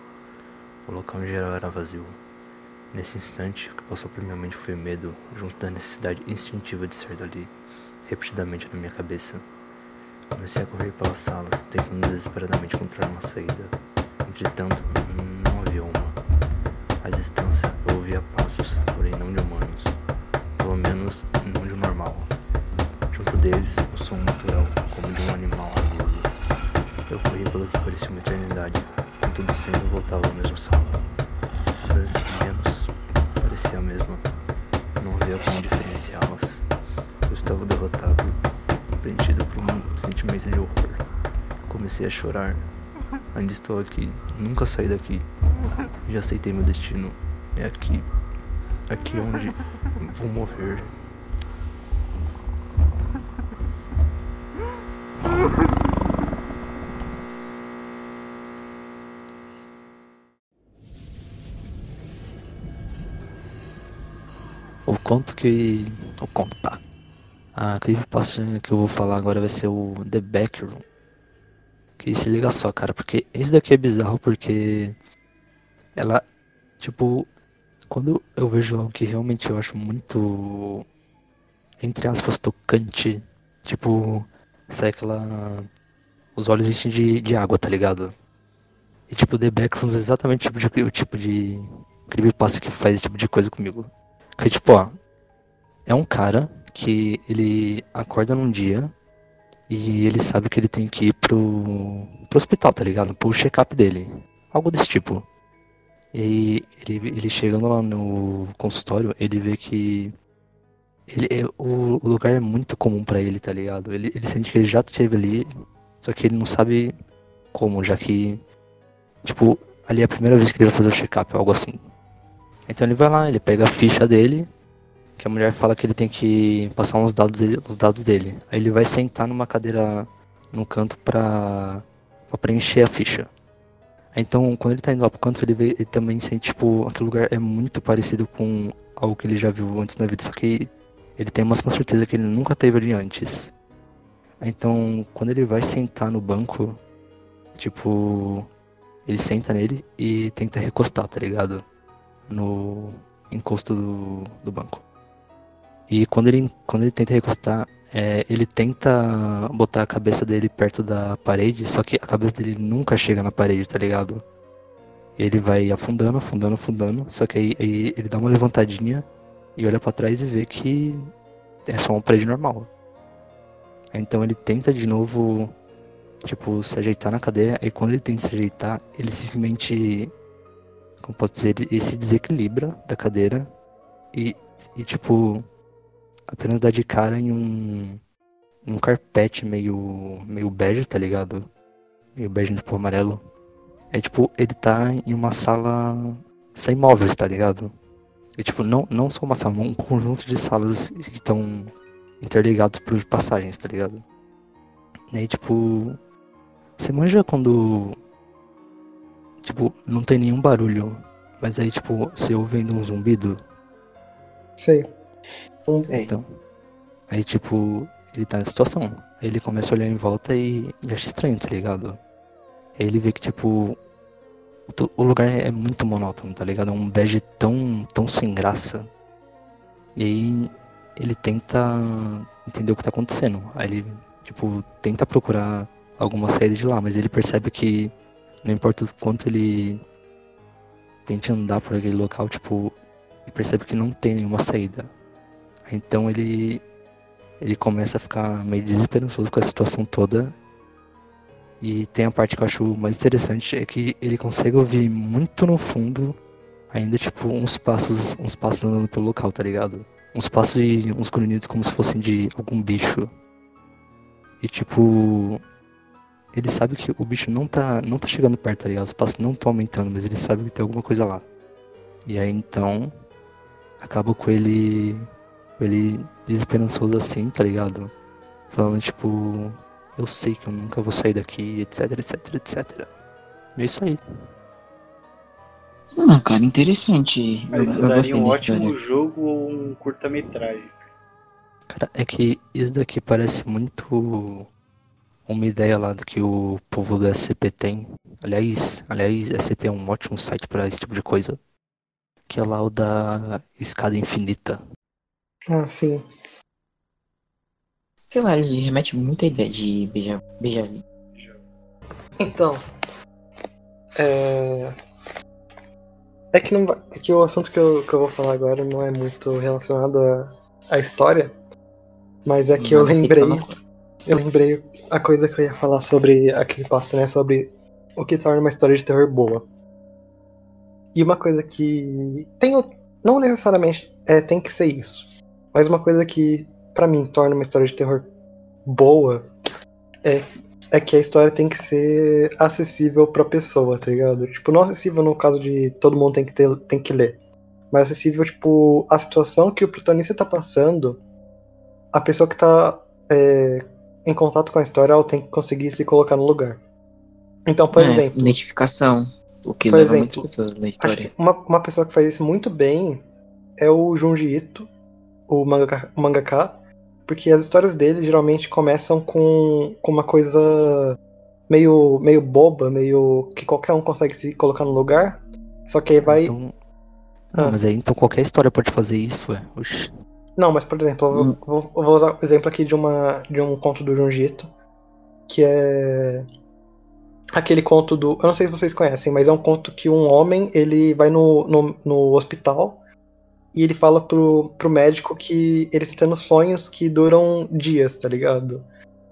O local em geral era vazio. Nesse instante, o que passou por minha mente foi medo, junto da necessidade instintiva de sair dali, repetidamente na minha cabeça. Comecei a correr pelas salas, tentando desesperadamente encontrar uma saída. Entretanto, não havia uma. À distância, eu ouvia passos, porém não de humanos. Pelo menos, não de normal. Junto deles, o som natural, de um animal agudo. Eu corri pelo que parecia uma eternidade, contudo sempre voltava à mesma sala. Menos, parecia a mesma. Não havia como diferenciá-las. Eu estava derrotado, preenchido por um sentimento de horror. Comecei a chorar. Ainda estou aqui, nunca saí daqui. Já aceitei meu destino. É aqui. Aqui onde vou morrer. Conto que. O conto, pá. A creepypasta que eu vou falar agora vai ser o The Backroom. Que se liga só, cara, porque esse daqui é bizarro porque. Ela. Tipo. Quando eu vejo algo que realmente eu acho muito. Entre aspas, tocante. Tipo. Sai aquela. Os olhos enchem de, de água, tá ligado? E tipo, The Backrooms é exatamente o tipo de, o tipo de creepypasta que faz esse tipo de coisa comigo. Que tipo, ó. É um cara que ele acorda num dia e ele sabe que ele tem que ir pro, pro hospital, tá ligado? Pro check-up dele. Algo desse tipo. E ele, ele chegando lá no consultório, ele vê que ele, é- o, lugar é muito comum pra ele, tá ligado? Ele, ele sente que ele já esteve ali, só que ele não sabe como, já que, tipo, ali é a primeira vez que ele vai fazer o check-up, algo assim. Então ele vai lá, ele pega a ficha dele, que a mulher fala que ele tem que passar uns dados, os dados dele. Aí ele vai sentar numa cadeira no canto pra, pra preencher a ficha. Então, quando ele tá indo lá pro canto, ele, vê, ele também sente, tipo, aquele lugar é muito parecido com algo que ele já viu antes na vida, só que ele tem uma certeza que ele nunca teve ali antes. Então, quando ele vai sentar no banco, tipo, ele senta nele e tenta recostar, tá ligado? No encosto do, do banco. E quando ele, quando ele tenta recostar, é, ele tenta botar a cabeça dele perto da parede, só que a cabeça dele nunca chega na parede, tá ligado? Ele vai afundando, afundando, afundando, só que aí, aí ele dá uma levantadinha e olha pra trás e vê que é só uma parede normal. Então ele tenta de novo, tipo, se ajeitar na cadeira, e quando ele tenta se ajeitar, ele simplesmente, como posso dizer, ele se desequilibra da cadeira e, e tipo, apenas dá de cara em um, um carpete meio, meio bege, tá ligado? Meio bege tipo amarelo. É tipo, ele tá em uma sala sem móveis, tá ligado? E tipo, não, não só uma sala, um conjunto de salas que estão interligados por passagens, tá ligado? E aí, tipo, você manja quando, tipo, não tem nenhum barulho, mas aí, tipo, você ouvindo um zumbido, Sei. Sei. então, aí, tipo, ele tá nessa situação. Aí ele começa a olhar em volta e, e acha estranho, tá ligado? Aí ele vê que, tipo, o lugar é muito monótono, tá ligado? É um bege tão, tão sem graça. E aí ele tenta entender o que tá acontecendo. Aí ele, tipo, tenta procurar alguma saída de lá, mas ele percebe que não importa o quanto ele tente andar por aquele local, tipo, ele percebe que não tem nenhuma saída. Então ele ele começa a ficar meio desesperançoso com a situação toda. E tem a parte que eu acho mais interessante é que ele consegue ouvir muito no fundo ainda tipo uns passos, uns passos andando pelo local, tá ligado? Uns passos e uns grunhidos como se fossem de algum bicho. E tipo, ele sabe que o bicho não tá, não tá chegando perto, tá ligado? Os passos não estão aumentando, mas ele sabe que tem alguma coisa lá. E aí então acaba com ele ele desesperançoso assim, tá ligado? Falando tipo, eu sei que eu nunca vou sair daqui, etc, etc, etc. E é isso aí. Ah, cara, interessante. Eu, Isso eu daria um ótimo história. jogo ou um curta-metragem. Cara, é que isso daqui parece muito uma ideia lá do que o povo do SCP tem. Aliás, aliás, SCP é um ótimo site pra esse tipo de coisa. Que é lá o da escada infinita. Ah, sim. Sei lá, ele remete muita ideia de beija, beija Então. É. É que, não é que o assunto que eu, que eu vou falar agora não é muito relacionado à, à história. Mas é que eu lembrei. Eu lembrei a coisa que eu ia falar sobre aquele pasto, né? Sobre o que torna uma história de terror boa. E uma coisa que. Tem, o- não necessariamente é, tem que ser isso. Mas uma coisa que, pra mim, torna uma história de terror boa é, é que a história tem que ser acessível pra pessoa, tá ligado? Tipo, não acessível no caso de todo mundo tem que, ter, tem que ler. Mas acessível, tipo, a situação que o protagonista tá passando, a pessoa que tá é, em contato com a história, ela tem que conseguir se colocar no lugar. Então, por É, exemplo, Identificação. O que Por leva exemplo, muitas pessoas na acho história. que uma, uma pessoa que faz isso muito bem é o Junji Ito, o mangaka, o mangaka porque as histórias dele geralmente começam com, com uma coisa meio, meio boba, meio que qualquer um consegue se colocar no lugar, só que aí vai... Então. Ah. Não, mas aí então qualquer história pode fazer isso, ué. Oxi. Não, mas por exemplo, eu vou, Hum. eu vou usar o exemplo aqui de, uma, de um conto do Junji Ito, que é aquele conto do. Eu não sei se vocês conhecem, mas é um conto que um homem ele vai no, no, no hospital e ele fala pro, pro médico que ele tá tendo sonhos que duram dias, tá ligado?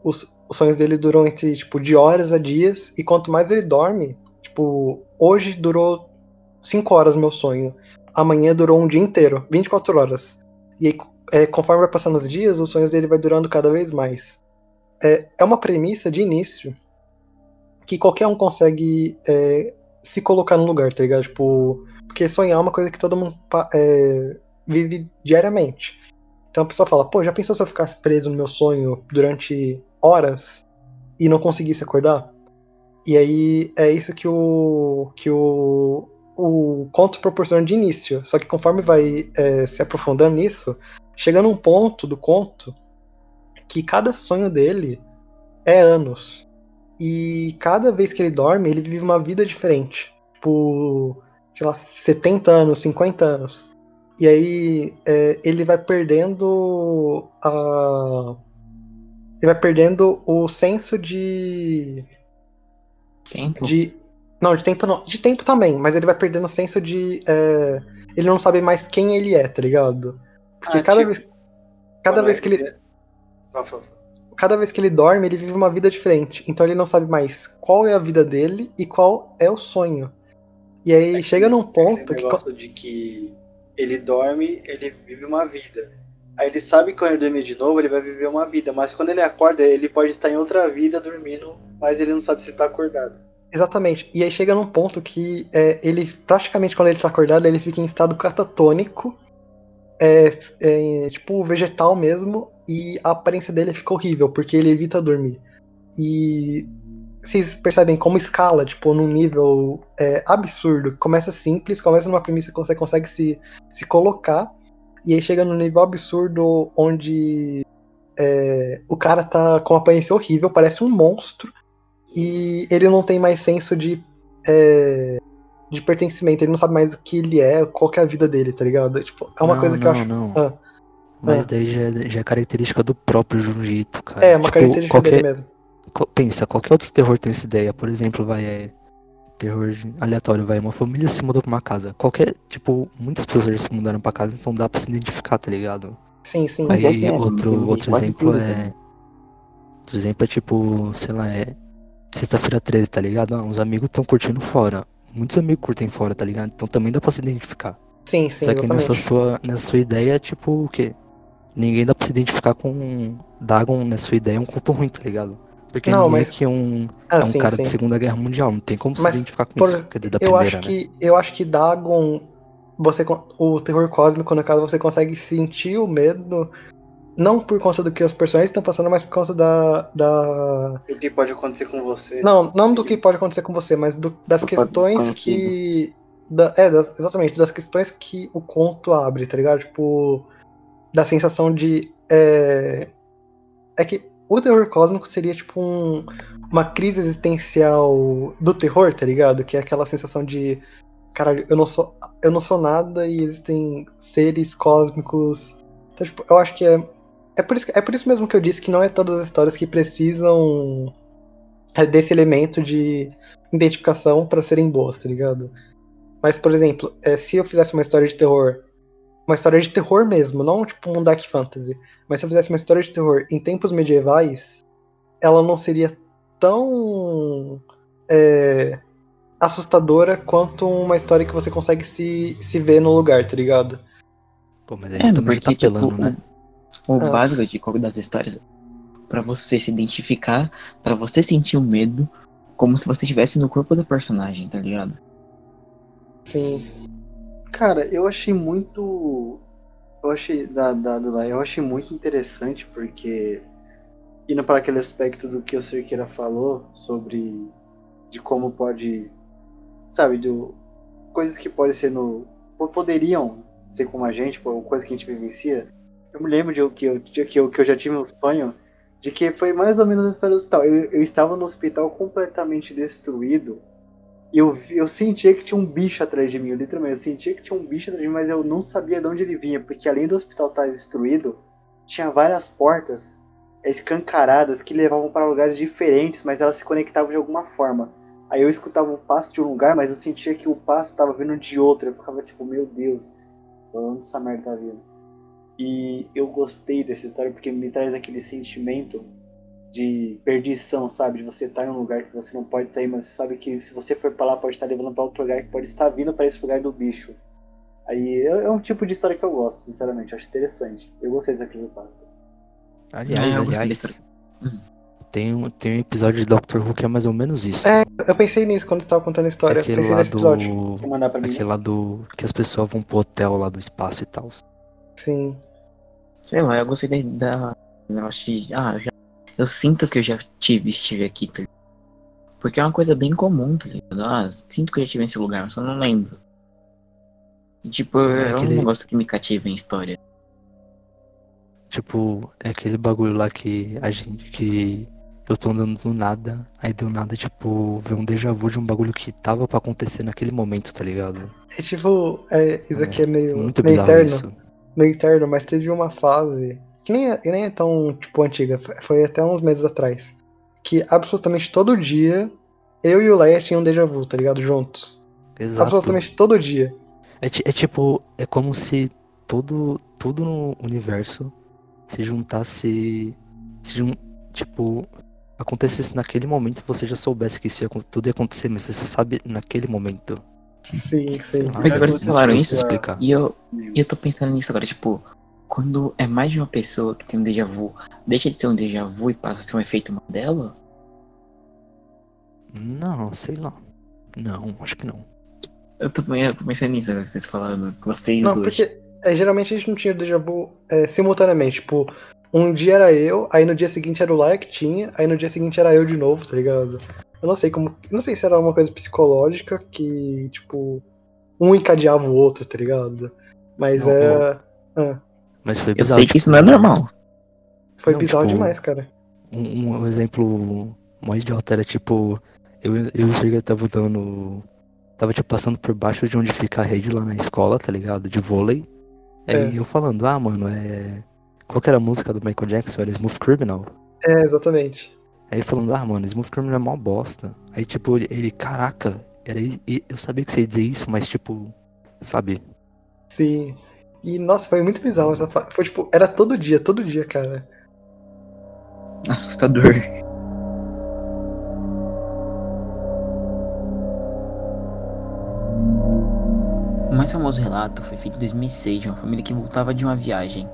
Os, os sonhos dele duram entre, tipo, de horas a dias, e quanto mais ele dorme, tipo, hoje durou 5 horas meu sonho, amanhã durou um dia inteiro, 24 horas. E aí, é, conforme vai passando os dias, os sonhos dele vai durando cada vez mais. É, é uma premissa de início que qualquer um consegue é, se colocar no lugar, tá ligado? Tipo, porque sonhar é uma coisa que todo mundo é, vive diariamente. Então a pessoa fala, pô, já pensou se eu ficasse preso no meu sonho durante horas e não conseguisse acordar? E aí é isso que o que o, o conto proporciona de início. Só que conforme vai é, se aprofundando nisso, chega num ponto do conto que cada sonho dele é anos. E cada vez que ele dorme, ele vive uma vida diferente. Por, sei lá, 70 anos, 50 anos. E aí é, ele vai perdendo a. Ele vai perdendo o senso de. Tempo. de não, de tempo não. De tempo também, mas ele vai perdendo o senso de. é, ele não sabe mais quem ele é, tá ligado? Porque Ah, cada tipo, vez. Cada vez que ele. Cada vez que ele dorme, ele vive uma vida diferente. Então ele não sabe mais qual é a vida dele e qual é o sonho. E aí chega num ponto Esse que. negócio de que ele dorme, ele vive uma vida. Aí ele sabe que quando ele dormir de novo, ele vai viver uma vida. Mas quando ele acorda, ele pode estar em outra vida dormindo, mas ele não sabe se ele tá acordado. Exatamente. E aí chega num ponto que é, ele, praticamente quando ele está acordado, ele fica em estado catatônico, é, é, tipo vegetal mesmo, e a aparência dele fica horrível, porque ele evita dormir. E vocês percebem como escala, tipo, num nível é, absurdo. Começa simples, começa numa premissa que você consegue se, se colocar, e aí chega num nível absurdo onde é, o cara tá com uma aparência horrível, parece um monstro, e ele não tem mais senso de, é, de pertencimento, ele não sabe mais o que ele é, qual que é a vida dele, tá ligado? Tipo, é uma Não, coisa que não, eu acho. Não. Ah. Mas Ah. daí já, é- já é característica do próprio Junji Ito, cara. É, uma Tipo, característica qualquer, dele mesmo. Pensa, qualquer outro terror tem essa ideia. Por exemplo, vai. É, terror aleatório, vai. Uma família se mudou pra uma casa. Qualquer. Tipo, muitas pessoas já se mudaram pra casa, então dá pra se identificar, tá ligado? Sim, sim. Mas é Aí sério, outro, tem outro exemplo tudo, é. Outro exemplo é tipo, sei lá, é. Sexta-feira 13, tá ligado? Ah, uns amigos tão curtindo fora. Muitos amigos curtem fora, tá ligado? Então também dá pra se identificar. Sim, sim, Só que nessa sua, nessa sua ideia, tipo, o quê? Ninguém dá pra se identificar com Dagon nessa sua ideia é um conto ruim, tá ligado? Porque Não, mas- é um, Ah, é um sim, cara sim. de Segunda Guerra Mundial, não tem como se Mas, identificar com por- isso. Quer dizer, da eu primeira, acho né? que eu acho que Dagon você o terror cósmico no caso você consegue sentir o medo não por conta do que os personagens estão passando mas por conta da, da O que pode acontecer com você? não não do que pode acontecer com você mas do- das Do questões que da- é das- exatamente das questões que o conto abre tá ligado tipo da sensação de é, é que o terror cósmico seria tipo um- uma crise existencial do terror, tá ligado? Que é aquela sensação de caralho, eu não sou eu não sou nada e existem seres cósmicos. Então, tipo, eu acho que é é por isso é por isso mesmo que eu disse que não é todas as histórias que precisam é, desse elemento de identificação pra serem boas, tá ligado? Mas, por exemplo, é, se eu fizesse uma história de terror, uma história de terror mesmo, não tipo um dark fantasy, mas se eu fizesse uma história de terror em tempos medievais, ela não seria tão é, assustadora quanto uma história que você consegue se, se ver no lugar, tá ligado? Pô, mas aí É, já tá porque, tipo, apelando, né? O Ah. básico de das histórias, pra você se identificar, pra você sentir o medo, como se você estivesse no corpo do personagem, tá ligado? Sim. Cara, eu achei muito. Eu achei. Da, da, lá, eu achei muito interessante porque. Indo para aquele aspecto do que o Cerqueira falou sobre. De como pode. Sabe, do. Coisas que podem ser no. ou poderiam ser como a gente, ou coisas que a gente vivencia. Eu me lembro de que eu, de que eu, que eu já tive um sonho de que foi mais ou menos a história do hospital. Eu, eu estava no hospital completamente destruído. E eu, eu sentia que tinha um bicho atrás de mim, literalmente. Eu sentia que tinha um bicho atrás de mim, mas eu não sabia de onde ele vinha. Porque além do hospital estar destruído, tinha várias portas escancaradas que levavam para lugares diferentes, mas elas se conectavam de alguma forma. Aí eu escutava um passo de um lugar, mas eu sentia que o passo estava vindo de outro. Eu ficava tipo, meu Deus, onde essa merda tá vindo? E eu gostei dessa história porque me traz aquele sentimento de perdição, sabe? De você estar em um lugar que você não pode estar aí, mas você sabe que se você for pra lá, pode estar levando pra outro lugar que pode estar vindo para esse lugar do bicho. Aí é é um tipo de história que eu gosto, sinceramente, eu acho interessante. Eu gostei dessa creepypasta. Aliás, É, aliás. Tem um, tem um episódio de Doctor Who que é mais ou menos isso. É, Eu pensei nisso quando você estava contando a história. Aquele pensei lá do. Mim. Aquele lá do. Que as pessoas vão pro hotel lá do espaço e tal. Sim. Sei lá, eu gostei da. da eu acho que. Ah, eu já. Eu sinto que eu já tive, estive aqui, tá ligado? Porque é uma coisa bem comum, tá ligado? Ah, sinto que eu já estive nesse lugar, mas eu não lembro. E, tipo, É é um aquele- negócio que me cativa em história. Tipo, é aquele bagulho lá que a gente. que eu tô andando do nada, aí do nada, tipo, vê um déjà vu de um bagulho que tava pra acontecer naquele momento, tá ligado? É tipo, é, isso aqui é meio, Muito meio bizarro eterno. isso. Meio terno, mas teve uma fase que nem é, nem é tão tipo antiga, foi- até uns meses atrás, que absolutamente todo dia eu e o Leia tinham um déjà vu, tá ligado? Juntos. Exato. Absolutamente todo dia. É, é tipo, é como se todo, tudo no universo se juntasse. Se jun, tipo, acontecesse naquele momento você já soubesse que isso ia, tudo ia acontecer, mas você só sabe naquele momento. Sim, sim. Mas agora vocês falaram isso, explicar. E eu, e eu tô pensando nisso agora, tipo, quando é mais de uma pessoa que tem um déjà vu, deixa de ser um déjà vu e passa a ser um efeito Mandela? Não, sei lá. Não, acho que não. Eu tô, eu tô pensando nisso agora que vocês falaram, vocês Não, dois. porque é, geralmente a gente não tinha déjà vu é, simultaneamente. Tipo, um dia era eu, aí no dia seguinte era o Laia que tinha, aí no dia seguinte era eu de novo, tá ligado? Eu não sei como. Não sei se era uma coisa psicológica que, tipo, um encadeava o outro, tá ligado? Mas Não, era. Mas foi Eu bizarro. sei que isso não é normal. Foi Não, bizarro tipo, demais, cara. Um, um exemplo mó idiota era tipo, eu, eu e o Sergio tava dando. Tava tipo passando por baixo de onde fica a rede lá na escola, tá ligado? De vôlei. Aí É. eu falando, ah, mano, é. Qual que era a música do Michael Jackson? Era Smooth Criminal. É, exatamente. Aí falando, ah, mano, Smooth Criminal é mó bosta. Aí tipo, ele, ele, caraca, era, eu sabia que você ia dizer isso, mas tipo, sabe? Sim. E, nossa, foi muito bizarro essa fa... Foi tipo, era todo dia, todo dia, cara. Assustador. O mais famoso relato foi feito em 2006 de uma família que voltava de uma viagem.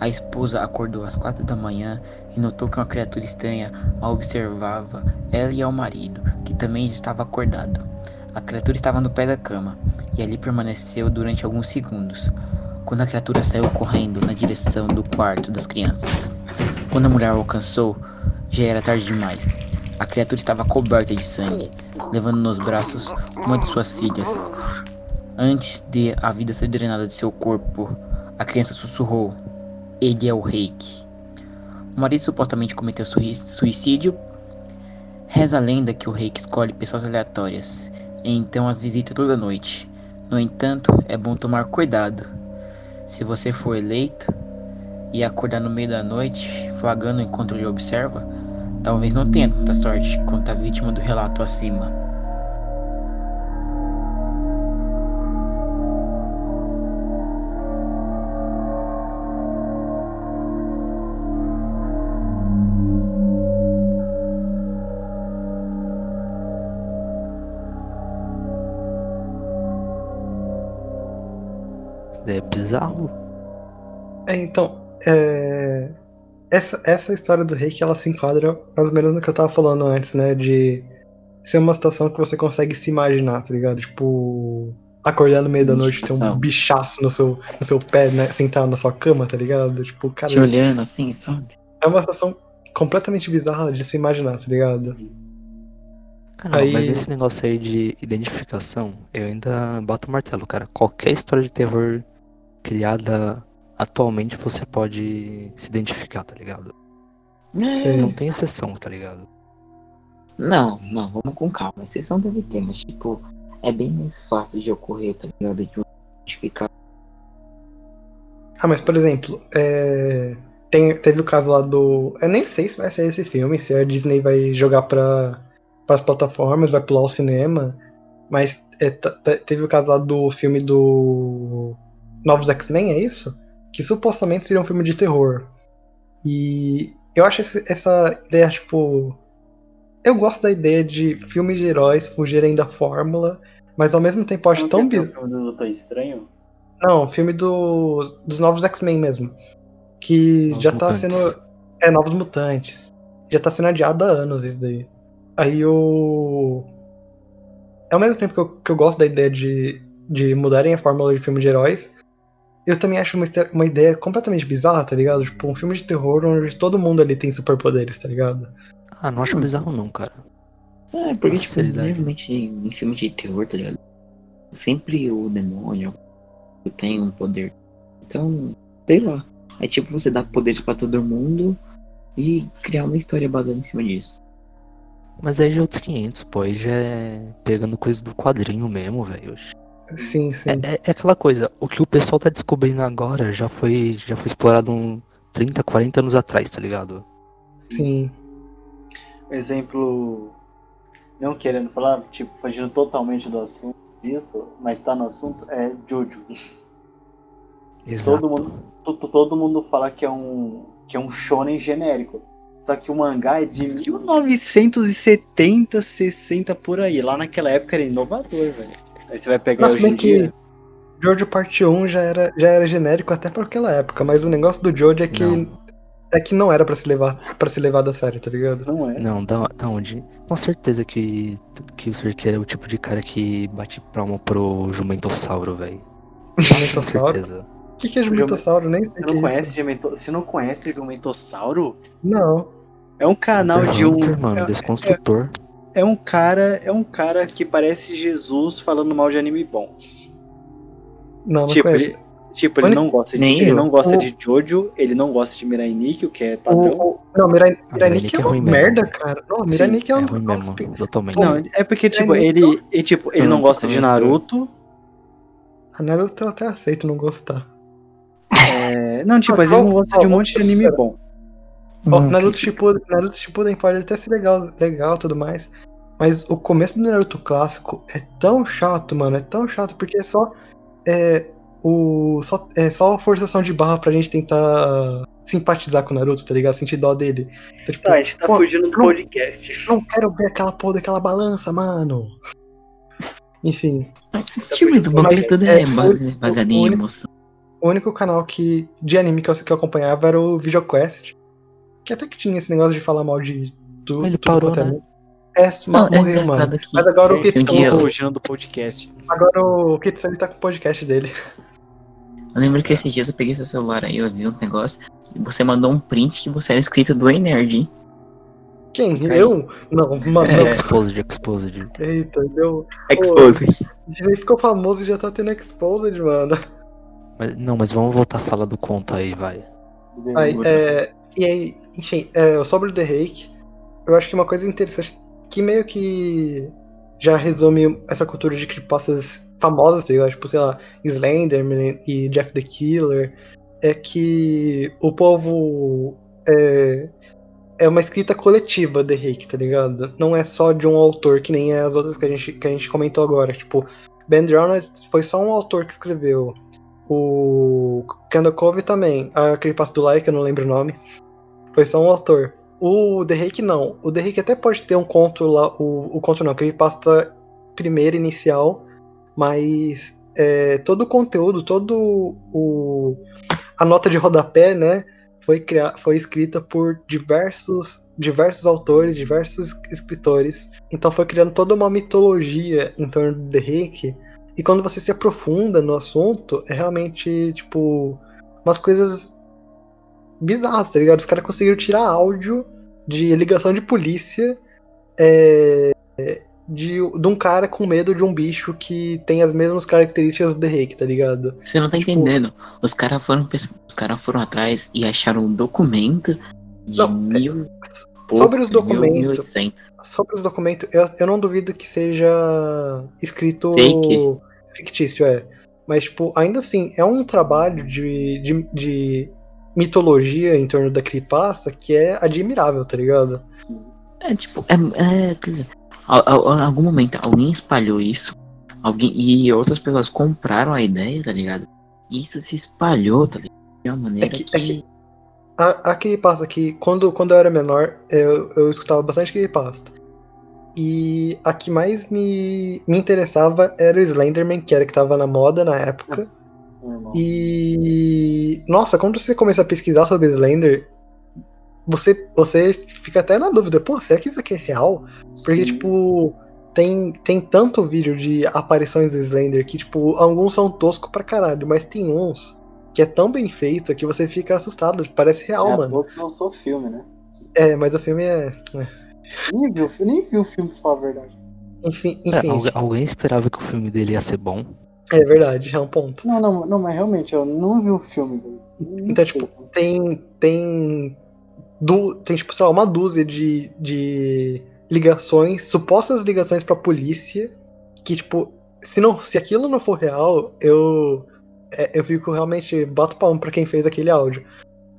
A esposa acordou às quatro da manhã e notou que uma criatura estranha a observava ela e ao marido, que também estava acordado. A criatura estava no pé da cama e ali permaneceu durante alguns segundos, quando a criatura saiu correndo na direção do quarto das crianças. Quando a mulher o alcançou, já era tarde demais. A criatura estava coberta de sangue, levando nos braços uma de suas filhas. Antes de a vida ser drenada de seu corpo, a criança sussurrou: Ele é o reiki. O marido supostamente cometeu sui- suicídio. Reza a lenda que o reiki escolhe pessoas aleatórias e então as visita toda noite. No entanto, é bom tomar cuidado. Se você for eleito e acordar no meio da noite, flagando enquanto ele observa, talvez não tenha tanta sorte quanto a vítima do relato acima. É bizarro. É, então, é... Essa, essa história do reiki, ela se enquadra mais ou menos no que eu tava falando antes, né? De ser uma situação que você consegue se imaginar, tá ligado? Tipo, acordar no meio da noite e ter um bichaço no seu, no seu pé, né? Sentado na sua cama, tá ligado? Tipo, cara, Te olhando assim, sabe? é uma situação completamente bizarra de se imaginar, tá ligado? Cara, Aí- mas nesse negócio aí de identificação, eu ainda bato o martelo, cara. Qualquer história de terror criada atualmente você pode se identificar, tá ligado? É, Não tem exceção, tá ligado? Não, não, vamos com calma. Exceção deve ter, mas tipo, é bem mais fácil de ocorrer, tá ligado? De identificar. Ah, mas por exemplo, é, tem- teve o caso lá do. Eu nem sei se vai ser esse filme, se a Disney vai jogar pra, as plataformas, vai pular o cinema. Mas é, teve o caso lá do filme do Novos X-Men, é isso? Que supostamente seria um filme de terror. E eu acho esse- essa ideia, tipo. Eu gosto da ideia de filmes de heróis fugirem da fórmula, mas ao mesmo tempo eu acho Não tão tem bizarro. o filme do Doutor Estranho? Não, filme do, dos novos X-Men mesmo. Que Novos já tá Mutantes. sendo. É, Novos Mutantes. Já tá sendo adiado há anos isso daí. Aí o. Ao mesmo tempo que eu, que eu gosto da ideia de, de mudarem a fórmula de filme de heróis, eu também acho uma, uma ideia completamente bizarra, tá ligado? Tipo, um filme de terror onde todo mundo ali tem superpoderes, tá ligado? Ah, não acho bizarro não, cara. É, porque, tipo, geralmente em filme de terror, tá ligado? Sempre o demônio tem um poder. Então, sei lá. É tipo você dar poderes pra todo mundo e criar uma história baseada em cima disso. Mas aí já é outros 500, pô. Aí já é pegando coisa do quadrinho mesmo, velho. Sim, sim. É, é- é aquela coisa, o que o pessoal tá descobrindo agora já foi, já foi explorado um 30, 40 anos atrás, tá ligado? Sim. Exemplo, não querendo falar, tipo, fugindo totalmente do assunto disso, mas tá no assunto, é Jojo. Exato. Todo mundo, to- todo mundo fala que é um que é um shonen genérico. Só que o mangá é de 1970, 60 por aí. Lá naquela época era inovador, velho. Aí você vai pegar Mas hoje bem em que dia. Jojo Parte 1 já era, já era genérico até pra aquela época, mas o negócio do Jojo é que Não. é que não era pra se levar para se levar da série, tá ligado? Não é. Não, da, da onde? Com certeza que, que o Sirk é o tipo de cara que bate palma pro Jumentossauro, velho. Com Jumentossauro? certeza. O que, que é Jumentossauro? Nem sei Você o que não é conhece isso. Jumento... Você não conhece Jumentossauro? Não. É um canal de um. Mano, é- desconstrutor. É um cara, é um cara que parece Jesus falando mal de anime bom. Não, não tipo, ele, tipo, ele não gosta de, Nem ele eu. não gosta O- de Jojo, ele não gosta de Mirai Nikki, o que é padrão. O- não, Mirai, Ah, Mirai Nikki é é uma ruim mesmo. merda, cara. Não, Mirai Sim, Nikki é É um. ruim mesmo, totalmente. Não, é porque tipo, Mirai ele, ele tipo, ele não nunca gosta de. Naruto. A Naruto eu até aceito não gostar. é, não, tipo, Ah, mas ele não vamos- gosta de um monte de anime bom. Hum, Naruto Shippuden, Naruto Shippuden pode até ser legal, legal e tudo mais, mas o começo do Naruto clássico é tão chato, mano, é tão chato porque é só é o só é só a forçação de barra pra gente tentar simpatizar com o Naruto, tá ligado? Sentir dó dele. Então, tipo, a gente tá pô, fugindo do não- podcast. não quero ver aquela porra daquela balança, mano. Enfim, Tipo, mas o bagulho tudo é, É, emoção. o único canal que de anime que eu, que eu acompanhava era o VideoQuest, que até que tinha esse negócio de falar mal de tudo. Ele tudo parou, quanto é né? Anime. É, Não, é morreu, mano. engraçado que Mas agora o Gente, um Kitsu, dia- estamos fugindo do podcast. agora o Kitsu ele tá com o podcast dele. eu lembro que esses dias eu peguei seu celular aí, eu vi uns negócios, e você mandou um print que você era inscrito do Ei Nerd, hein? Quem? Aí. Eu? Não, mano, É. Exposed, exposed. Eita, deu. Exposed. Ele ficou famoso e já tá tendo exposed, mano. Mas, não, mas vamos voltar a falar do conto aí, vai. Aí, é, e aí, enfim, é, sobre o The Rake, eu acho que uma coisa interessante que meio que já resume essa cultura de creepypastas famosas, tá ligado? Tipo, sei lá, Slenderman e Jeff the Killer, é que o povo é, é uma escrita coletiva The Rake, tá ligado? Não é só de um autor, que nem as outras que a gente, que a gente comentou agora. Tipo, Ben Drowned foi só um autor que escreveu. O Kendall Cove também. A creepypasta do Like, eu não lembro o nome. Foi só um autor. O Rake não. O Rake até pode ter um conto lá. O, o conto não, a creepypasta primeira inicial. Mas é, todo o conteúdo, todo o. A nota de rodapé, né? Foi, cria, foi escrita por diversos, diversos autores, diversos escritores. Então foi criando toda uma mitologia em torno do Rake. E quando você se aprofunda no assunto, é realmente, tipo, umas coisas bizarras, tá ligado? Os caras conseguiram tirar áudio de ligação de polícia é, de, de um cara com medo de um bicho que tem as mesmas características do The Rake, tá ligado? Você não tá Tipo- entendendo. Os caras foram, os cara foram atrás e acharam um documento de Não, mil. sobre os documentos, 1800. Sobre os documentos, eu, eu não duvido que seja escrito Fake. fictício, é. Mas, tipo, ainda assim, é um trabalho de, de, de mitologia em torno da creepypasta que é admirável, tá ligado? É tipo, é. é a- algum momento alguém espalhou isso. Alguém, e outras pessoas compraram a ideia, tá ligado? E isso se espalhou, tá ligado? De uma maneira É que- que. é que- A, a creepypasta que, quando, quando eu era menor, eu, eu escutava bastante creepypasta. E a que mais me, me interessava era o Slenderman, que era que tava na moda na época. E. Nossa, quando você começa a pesquisar sobre Slender, você, você fica até na dúvida, pô, será que isso aqui é real? Porque, Sim. tipo, tem, tem tanto vídeo de aparições do Slender que, tipo, alguns são toscos pra caralho, mas tem uns que é tão bem feito que você fica assustado, parece real, é mano. que não sou filme, né? É, mas o filme é. é, Nem vi, nem vi o filme, pra falar a verdade. Enfim, É, enfim. algu- alguém esperava que o filme dele ia ser bom. É verdade, é um ponto. Não, não, não, mas realmente, eu não vi o filme, Então, sei. tipo, tem. Tem. Du, tem, tipo, sei lá, uma dúzia de, de ligações, supostas ligações pra polícia, que, tipo, se, não, se aquilo não for real, eu. é, eu fico realmente. Bato palmo pra quem fez aquele áudio.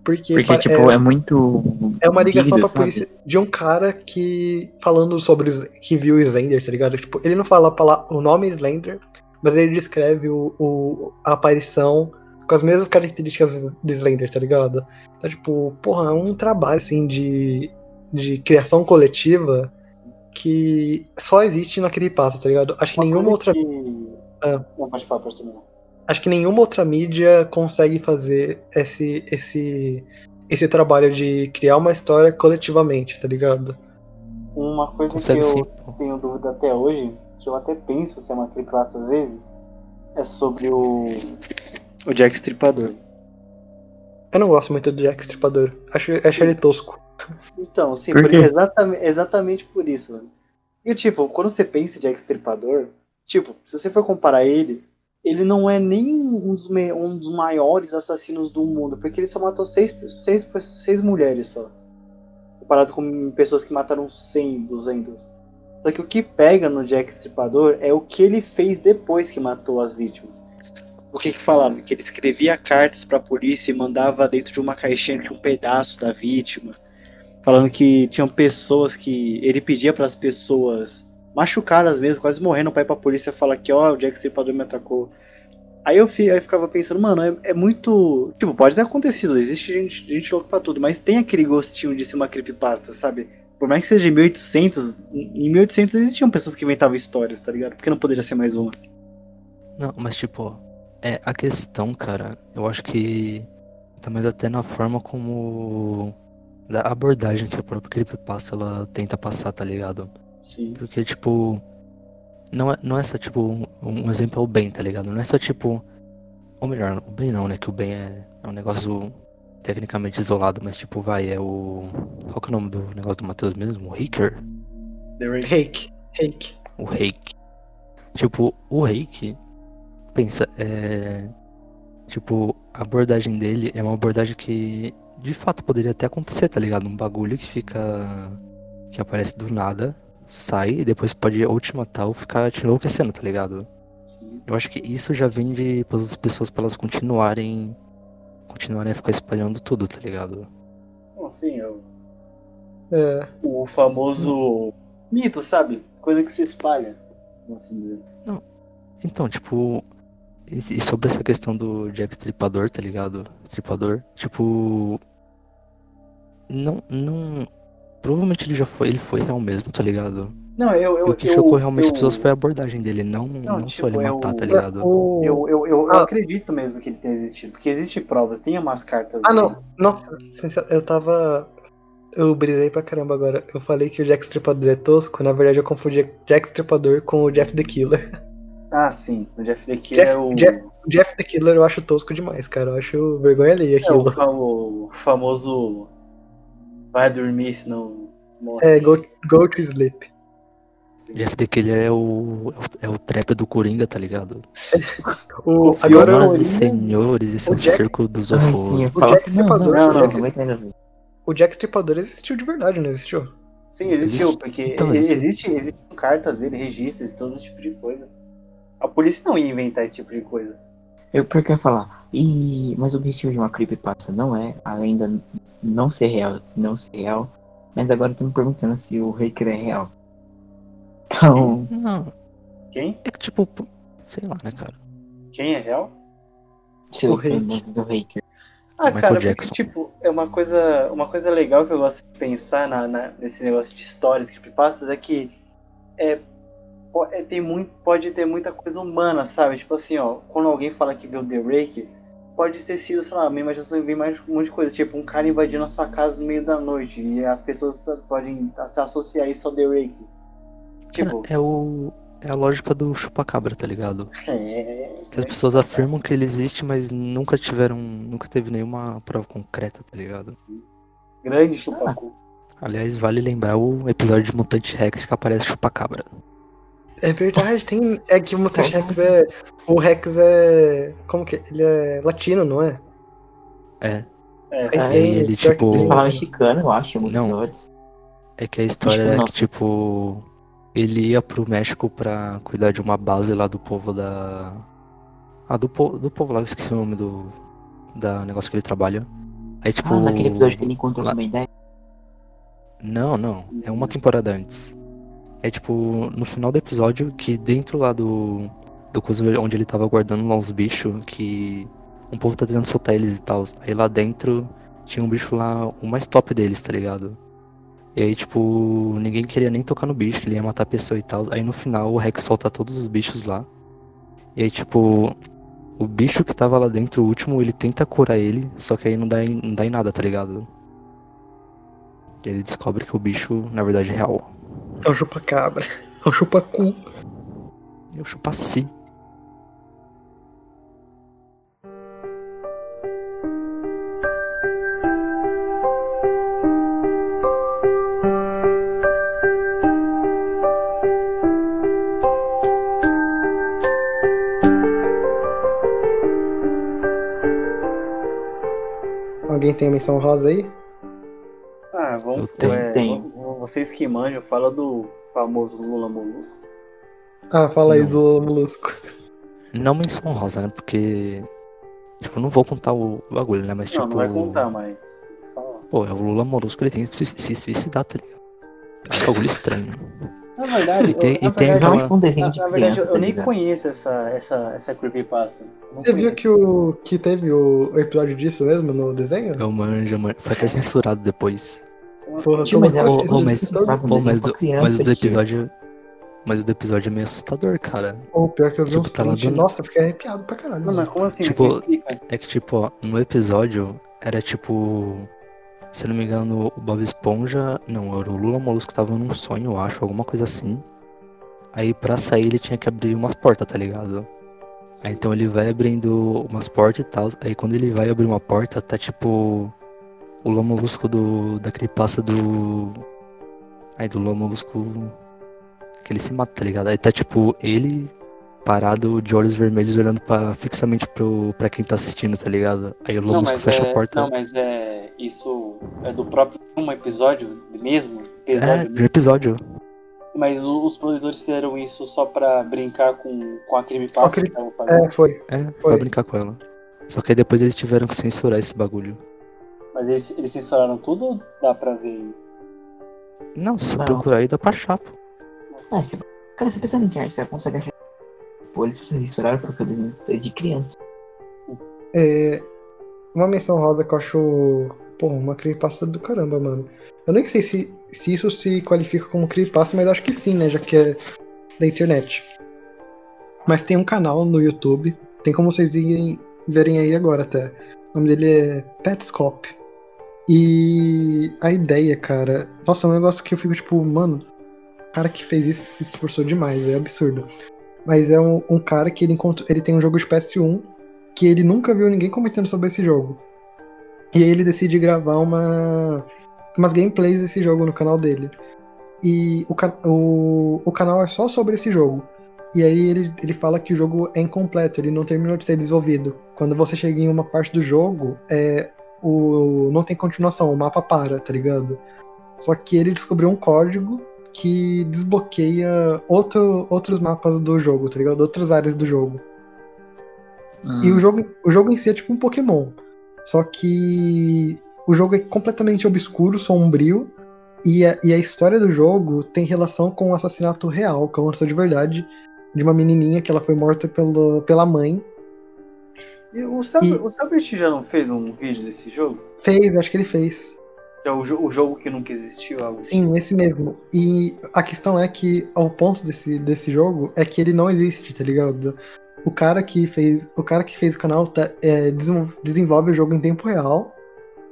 Porque, Porque, tipo, é, muito. É uma ligação vívido, pra sabe? polícia de um cara que. falando sobre os, que viu o Slender, tá ligado? Tipo, ele não fala o nome Slender, mas ele descreve o, o- a aparição com as mesmas características do Slender, tá ligado? Então, tipo, porra, é um trabalho assim de, de criação coletiva que só existe na Creepypasta, tá ligado? Acho que Uma nenhuma outra. que- Ah. Não, pode falar, pode terminar. Acho que nenhuma outra mídia consegue fazer esse, esse, esse trabalho de criar uma história coletivamente, tá ligado? Uma coisa Consegue que eu sim, tenho dúvida até hoje, que eu até penso se é uma creepypasta às vezes, é sobre o. O Jack Stripador. Eu não gosto muito do Jack Stripador. Acho, acho ele tosco. Então, sim, Por exatamente, exatamente por isso, mano. E tipo, quando você pensa em Jack Stripador, tipo, se você for comparar ele, ele não é nem um dos, me- um dos maiores assassinos do mundo, porque ele só matou seis, seis, seis mulheres só. Comparado com pessoas que mataram 100, 200. Só que o que pega no Jack Stripador é o que ele fez depois que matou as vítimas. O que que falaram? Que ele escrevia cartas pra polícia e mandava dentro de uma caixinha de um pedaço da vítima falando que tinham pessoas que ele pedia para as pessoas machucadas mesmo, quase morrendo, pra ir pra polícia falar que ó, o Jack Stripador me atacou. Aí eu, fi, aí eu ficava pensando, mano, é, é muito. Tipo, pode ter acontecido, existe gente, gente louca pra tudo, mas tem aquele gostinho de ser uma creepypasta, sabe? Por mais que seja em 1800, em 1800 existiam pessoas que inventavam histórias, tá ligado? Porque não poderia ser mais uma. Não, mas tipo, é a questão, cara, eu acho que tá mais até na forma como da abordagem que a própria creepypasta ela tenta passar, tá ligado? Sim. Porque tipo, não é, não é só tipo um, um exemplo é o bem, tá ligado? Não é só tipo, ou melhor, o bem não, né? Que o bem é, é um negócio tecnicamente isolado, mas tipo, vai, é o qual que é o nome do negócio do Matheus mesmo? O Haker? Reiki. Reiki. o reiki. Tipo, o reiki, pensa, é. Tipo, a abordagem dele é uma abordagem que de fato poderia até acontecer, tá ligado? Um bagulho que fica. que aparece do nada, sai e depois pode ou te matar ou ficar te enlouquecendo, tá ligado? Sim. Eu acho que isso já vem de as pessoas pra elas continuarem. Continuarem a ficar espalhando tudo, tá ligado? Bom, sim, eu... É, o famoso mito, sabe? Coisa que se espalha, vamos assim dizer. Então, tipo. E e sobre essa questão do Jack Stripador, tá ligado? Stripador, tipo. Não. não provavelmente ele já foi. Ele foi real mesmo, tá ligado? Não, eu. eu o que eu, chocou realmente eu, as pessoas foi a abordagem dele, não, não, tipo, só ele eu- matar, tá ligado? o... Eu, eu, eu, eu Ah. acredito mesmo que ele tenha existido, porque existem provas, tem umas cartas. Ah, dele. não. Nossa, eu tava. Eu brisei pra caramba agora. Eu falei que o Jack Stripador é tosco, na verdade eu confundi Jack Stripador com o Jeff the Killer. Ah, sim, o Jeff the Killer Jeff- é o. Jeff- O Jeff the Killer eu acho tosco demais, cara. Eu acho vergonha alheia É o, aquilo. fa- o famoso. Vai dormir, senão. morre. É, go, go to sleep. Jeff The Killer é o, é o trap do Coringa, tá ligado? O, agora Senhoras e senhores, esse é o Jack- circo dos horrores. O. Jack Stripador- Não, não, não o Jack Stripador existiu de verdade, não existiu? Sim, existiu, Existe- porque então, existe, existe. existem cartas dele, registros, todo tipo de coisa. A polícia não ia inventar esse tipo de coisa. Eu porque eu ia falar, e, mas o objetivo de uma creepypasta não é, além da não ser real, não ser real, mas agora eu tô me perguntando se o Haker é real. Então, Não, Quem? é que tipo, sei lá, né, cara? Quem é real? se O Haker. do Haker. Ah, Michael cara, Jackson. porque, tipo, é uma coisa, uma coisa legal que eu gosto de pensar na, na- nesse negócio de histórias, creepypastas, é que é, é, tem muito, pode ter muita coisa humana, sabe? Tipo assim, ó, quando alguém fala que viu The Rake, pode ter sido, sei lá, a minha imaginação vem mais um monte de coisa, tipo, um cara invadindo a sua casa no meio da noite, e as pessoas podem se associar isso ao The Rake. Tipo, é o. É a lógica do chupacabra, tá ligado? é... Que as pessoas afirmam que ele existe, mas nunca tiveram. Nunca teve nenhuma prova concreta, tá ligado? Grande chupacu. Aliás, vale lembrar o episódio de Mutante Rex que aparece chupacabra. É verdade, tem. É que o Mutant Rex é. O Rex é. Como que. é? Ele é latino, não é? É. É, Aí Ah, tem. ele, tipo- Ele fala mexicano, eu acho, em alguns Não. episódios. É que a história que é que, tipo, ele ia pro México pra cuidar de uma base lá do povo da. Ah, do, po... do povo lá, eu esqueci o nome do. Da negócio que ele trabalha. Aí, tipo. Ah, naquele episódio que ele encontrou lá- uma ideia. Não, não. É uma temporada antes. É tipo, no final do episódio, que dentro lá do. Do coisa onde ele tava guardando lá uns bichos, que. Um povo tá tentando soltar eles e tal. Aí lá dentro tinha um bicho lá, o mais top deles, tá ligado? E aí, tipo, ninguém queria nem tocar no bicho, que ele ia matar a pessoa e tal. Aí no final o Rex solta todos os bichos lá. E aí, tipo, o bicho que tava lá dentro, o último, ele tenta curar ele, só que aí não dá em, não dá em nada, tá ligado? E ele descobre que o bicho, na verdade, é real. É o chupacabra. É o chupacu. Eu chupaci. Alguém tem a menção rosa aí? Ah, vamos. Eu tenho. é, Tenho. Vocês que manjam, fala do famoso Lula Molusco. Ah, fala aí Não. do Molusco. Não menção rosa, né? Porque. Tipo, não vou contar o bagulho, né? Mas Não, tipo. não vai contar, mas. Só... Pô, é o Lula Molusco, ele tem que se se suicidar, tá ligado? É um bagulho estranho. Na verdade, E tem- eu, na e tem verdade, aquela- um desenho na, de na verdade, criança, eu tá nem conheço essa, essa, essa creepypasta. Não Você viu conheço. que, o, que teve o, o episódio disso mesmo no desenho? Eu manjo, eu manjo. Foi até censurado depois. Porra, Tio, mas é o- mas- Pô, mas do, criança, mas o do episódio. Mas o do episódio é meio assustador, cara. Ô, pior que eu vi Tipo, uns tá lá nossa, eu fiquei arrepiado pra caralho. Não, mano. mas como assim? Tipo? É que, tipo, ó, no episódio era tipo. Se eu não me engano, o Bob Esponja. Não, era o Lula Molusco tava num sonho, eu acho, alguma coisa assim. Aí pra sair ele tinha que abrir umas portas, tá ligado? Aí então ele vai abrindo umas portas e tal. Aí quando ele vai abrir uma porta, tá tipo. O Lula Molusco do. daquele passa do. Aí do Lula Molusco. Que ele se mata, tá ligado? Aí tá tipo ele parado de olhos vermelhos olhando pra, fixamente pro, pra quem tá assistindo, tá ligado? Aí o Não, mas fecha é, a porta. Não, mas é. Isso é do próprio um episódio mesmo? é, Episódio de um episódio. Mas o- os produtores fizeram isso só pra brincar com, com a creepypasta que ele- que estavam fazendo. É, foi. É, Foi. pra brincar com ela. Só que aí depois eles tiveram que censurar esse bagulho. Mas eles, eles censuraram tudo ou dá pra ver? Não, se Não. procurar aí dá pra achar, pô. Ah, você... Cara, você pensa na internet, você consegue achar. Pô, eles censuraram porque o desenho de criança. É, uma menção rosa que eu acho. Porra, uma creepypasta do caramba, mano. Eu nem sei se, se isso se qualifica como creepypasta, mas acho que sim, né? Já que é da internet. Mas tem um canal no YouTube, tem como vocês irem, verem aí agora até. O nome dele é Petscope. E a ideia, cara. Nossa, é um negócio que eu fico tipo, mano, o cara que fez isso se esforçou demais, é absurdo. Mas é um, um cara que ele encontrou. Ele tem um jogo de PS1 que ele nunca viu ninguém comentando sobre esse jogo. E aí ele decide gravar uma umas gameplays desse jogo no canal dele. E o, o, o canal é só sobre esse jogo. E aí ele, ele fala que o jogo é incompleto, ele não terminou de ser desenvolvido. Quando você chega em uma parte do jogo, é, o, não tem continuação, o mapa para, tá ligado? Só que ele descobriu um código que desbloqueia outro, outros mapas do jogo, tá ligado? Outras áreas do jogo. E o jogo, o jogo em si é tipo um Pokémon. Só que o jogo é completamente obscuro, sombrio. E a, e a história do jogo tem relação com o assassinato real, que aconteceu de verdade, de uma menininha que ela foi morta pelo, pela mãe. E o Sab- E- o já não fez um vídeo desse jogo? Fez, acho que ele fez. É o, jo- o jogo que nunca existiu, algo assim. Sim, esse mesmo. E a questão é que o ponto desse, desse jogo é que ele não existe, tá ligado? O cara que fez, o cara que fez o canal tá, é, desenvol- desenvolve o jogo em tempo real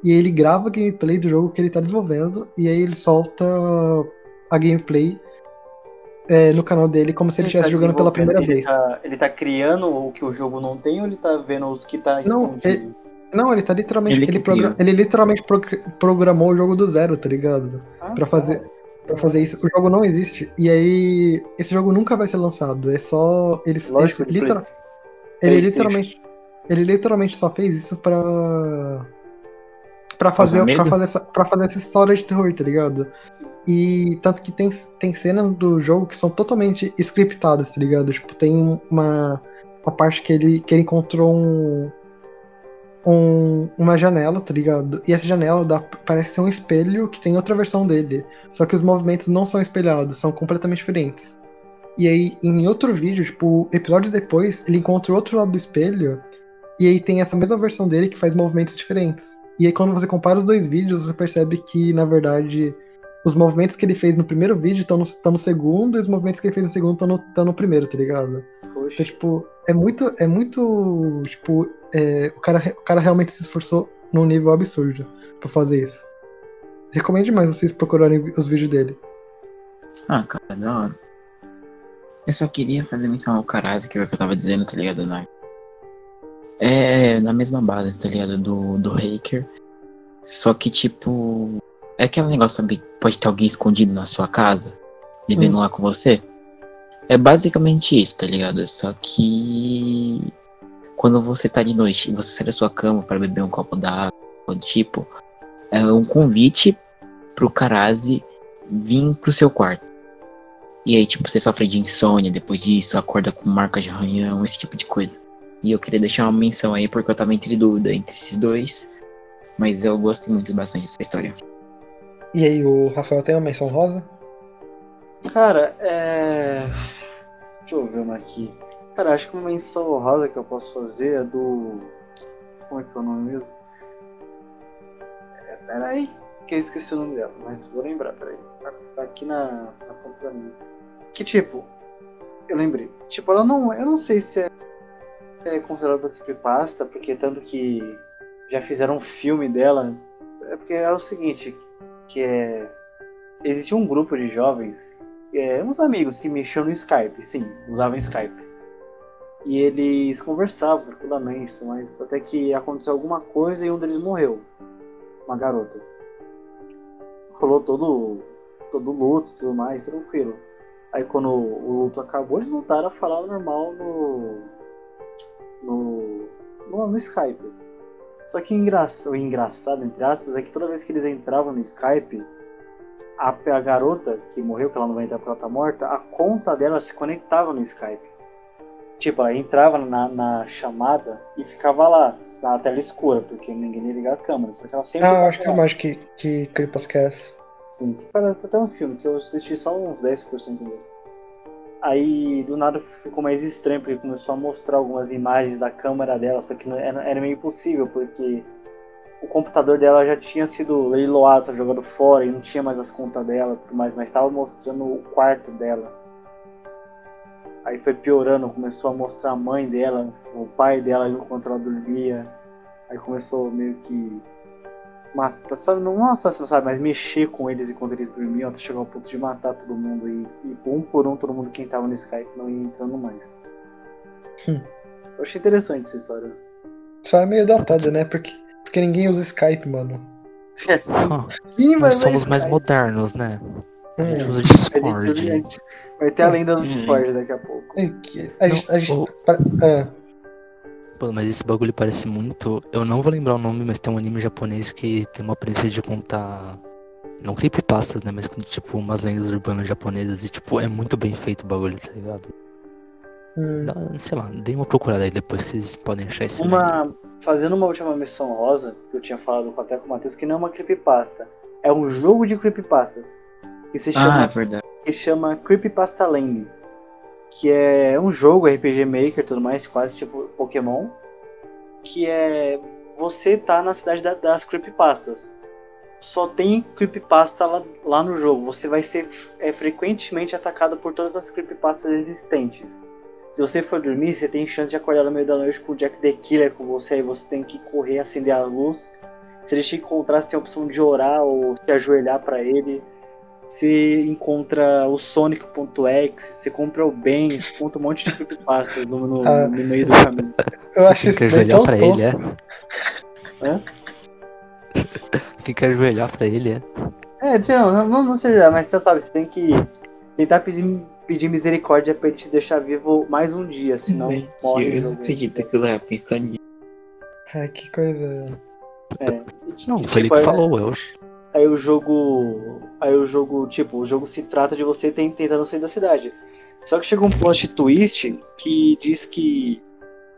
e ele grava a gameplay do jogo que ele tá desenvolvendo e aí ele solta a gameplay é, no canal dele como se ele estivesse tá jogando pela primeira ele vez. Tá, ele tá criando o que o jogo não tem ou ele tá vendo os que tá Não, escondido? Não, ele tá literalmente. Ele Ele, ele literalmente prog- programou o jogo do zero, tá ligado? Ah, Pra fazer, pra fazer isso. O jogo não existe. E aí. Esse jogo nunca vai ser lançado. É só. Ele, Lógico, esse- ele litera- foi- ele literalmente. Ele literalmente só fez isso pra. Pra fazer, pra, fazer essa, pra fazer essa história de terror, tá ligado? E tanto que tem, tem cenas do jogo que são totalmente scriptadas, tá ligado? Tipo, tem uma, uma parte que ele, que ele encontrou um, um- uma janela, tá ligado? E essa janela dá, parece ser um espelho que tem outra versão dele. Só que os movimentos não são espelhados, são completamente diferentes. E aí, em outro vídeo, tipo, episódios depois, ele encontra o outro lado do espelho. E aí tem essa mesma versão dele que faz movimentos diferentes. E aí, quando você compara os dois vídeos, você percebe que, na verdade, os movimentos que ele fez no primeiro vídeo estão no, tão no segundo, e os movimentos que ele fez no segundo estão no, tão no primeiro, tá ligado? Poxa. Então, tipo, é muito. É muito. Tipo, é, o, cara, o cara realmente se esforçou num nível absurdo pra fazer isso. Recomendo demais vocês procurarem os vídeos dele. Ah, cara, da hora. Eu só queria fazer menção ao Karazi, que é o que eu tava dizendo, tá ligado, né? É na mesma base, tá ligado? Do, do hacker. Só que, tipo. É aquele negócio, sabe? Pode ter alguém escondido na sua casa, vivendo lá com você. É basicamente isso, tá ligado? Só que. Quando você tá de noite e você sai da sua cama para beber um copo d'água, do tipo, é um convite pro Karazi vir pro seu quarto. E aí, tipo, você sofre de insônia depois disso, acorda com marcas de arranhão, esse tipo de coisa. E eu queria deixar uma menção aí, porque eu tava entre dúvida entre esses dois. Mas eu gostei muito bastante dessa história. E aí, o Rafael tem uma menção rosa? Cara, é. Deixa eu ver uma aqui. Cara, acho que uma menção honrosa que eu posso fazer é do. Como é que é o nome mesmo? É, peraí, que eu esqueci o nome dela, mas vou lembrar, peraí. Tá, tá aqui na, na ponta mim. Que tipo, eu lembrei. Tipo, ela não. Eu não sei se é, é considerada creepypasta, porque tanto que já fizeram um filme dela. É porque é o seguinte, que é. Existia um grupo de jovens é, uns amigos que mexiam no Skype, sim, usavam Skype. E eles conversavam tranquilamente, mas até que aconteceu alguma coisa e um deles morreu. Uma garota. Rolou todo, todo luto tudo mais, tranquilo. Aí quando o luto acabou, eles voltaram a falar normal no. no. no, no Skype. Só que engra... o engraçado, entre aspas, é que toda vez que eles entravam no Skype, a, a garota que morreu, que ela não vai entrar porque ela tá morta, a conta dela se conectava no Skype. Tipo, ela entrava na, na chamada e ficava lá, na tela escura, porque ninguém ia ligar a câmera. Só que ela sempre. Ah, acho que é mais que, que Creepas quer essa. Sim, parece até um filme, que eu assisti só uns 10% dele. Aí do nada ficou mais estranho, porque começou a mostrar algumas imagens da câmera dela, só que era, era meio impossível, porque o computador dela já tinha sido leiloado, jogado fora, e não tinha mais as contas dela e tudo mais, mas estava mostrando o quarto dela. Aí foi piorando, começou a mostrar a mãe dela, o pai dela enquanto ela dormia. Aí começou meio que matar, sabe, não assassinar, sabe, mas mexer com eles enquanto eles dormiam, até chegar ao ponto de matar todo mundo e, e um por um todo mundo quem tava no Skype não ia entrando mais. Hum. Eu achei interessante essa história. Só é meio datada, né? Porque, porque ninguém usa Skype, mano. Ih, nós somos vai- mais modernos, né? A gente usa vai- Discord. Vai ter a lenda do Hum. Discord daqui a pouco. É A gente. A gente Não, pa- ah, Pô, mas esse bagulho parece muito. Eu não vou lembrar o nome, mas tem um anime japonês que tem uma premissa de contar. Não creepypastas, né? Mas tipo umas lendas urbanas japonesas. E tipo, é muito bem feito o bagulho, tá ligado? hum. Dá, sei lá, dê uma procurada aí depois, vocês podem achar esse anime. Uma, fazendo uma última missão rosa, que eu tinha falado até com o Matheus, que não é uma creepypasta. É um jogo de creepypastas. Que se Ah, chama é verdade. que chama Creepypasta Land, que é um jogo RPG Maker tudo mais, quase tipo Pokémon, que é você tá na cidade da- das creepypastas. Só tem creepypasta lá, lá no jogo. Você vai ser é, frequentemente atacado por todas as creepypastas existentes. Se você for dormir, você tem chance de acordar no meio da noite com o Jack the Killer com você, aí você tem que correr, acender a luz. Se ele te encontrar, você tem a opção de orar ou se ajoelhar pra ele. Você encontra o Sonic.exe, você compra o bem, você encontra um monte de creepypastas no, no, Ah, no meio do caminho. Eu Você acho tem isso que ajoelhar pra ele, é? Quem quer ajoelhar pra ele é. É, Tião, não, não, não seja, mas você sabe, você tem que tentar pedir, pedir misericórdia pra ele te deixar vivo mais um dia, senão Mentira, morre. eu não acredito que eu ia pensar nisso. Ai, que coisa. É. E, Não, e, foi ele tipo, que é- falou, Welsh. Aí o jogo. Aí o jogo, tipo, o jogo se trata de você ten- tentando sair da cidade. Só que chega um plot twist que diz que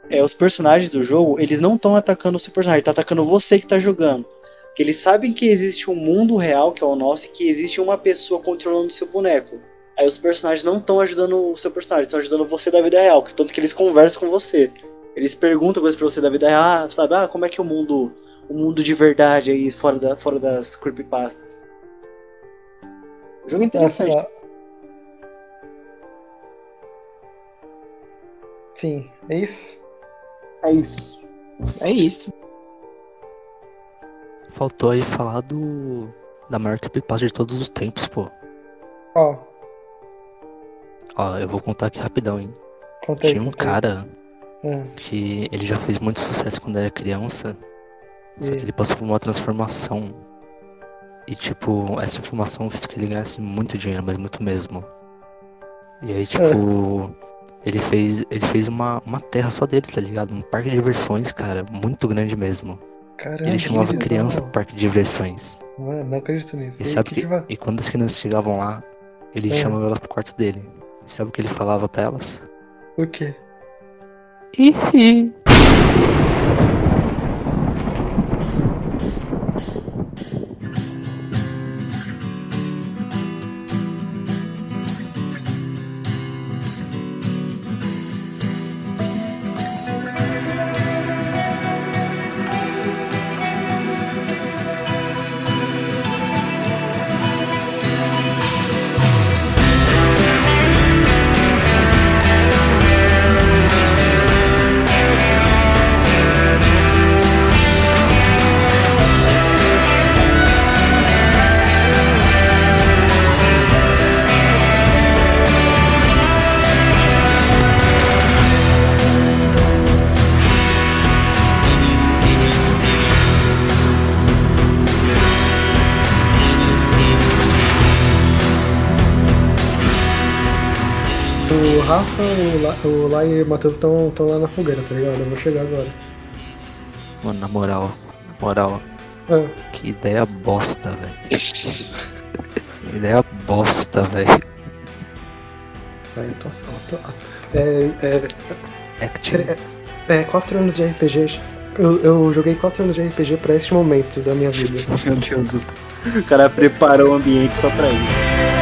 é, os personagens do jogo, eles não estão atacando o seu personagem, tá atacando você que tá jogando. Porque eles sabem que existe um mundo real, que é o nosso, e que existe uma pessoa controlando o seu boneco. Aí os personagens não estão ajudando o seu personagem, estão ajudando você da vida real, que tanto que eles conversam com você. Eles perguntam coisas pra você da vida real, ah, sabe, ah, como é que o mundo, o mundo de verdade aí, fora, da, fora das creepypastas. O jogo é interessante. Ah. Enfim, é isso? É isso. É isso. Faltou aí falar do. Da maior creepypasta de todos os tempos, pô. Ó, Ó, eu vou contar aqui rapidão, hein. conta aí. Tinha um conta aí. cara Ah, que ele já fez muito sucesso quando era criança. Só que e- ele passou por uma transformação. E tipo, essa transformação fez que ele ganhasse muito dinheiro, mas muito mesmo. E aí, tipo, ele fez. Ele fez uma, uma terra só dele, tá ligado? Um parque de diversões, cara, muito grande mesmo. Caramba, ele chamava que criança parque de diversões. Mano, não acredito nisso. E sabe que, vai- e quando as crianças chegavam lá, ele É. chamava elas pro quarto dele. E sabe o que ele falava pra elas? O quê? Ih, Rafa, o La, o e o Matheus estão lá na fogueira, tá ligado? Eu vou chegar agora. Mano, na moral, na moral, Ah, que ideia bosta, velho. Que ideia bosta, velho. vai, atuação. atua- É, é, Action. é, quatro anos de RPG. Eu, eu joguei quatro anos de RPG pra este momento da minha vida. Meu Deus do céu. O cara preparou o ambiente só pra isso.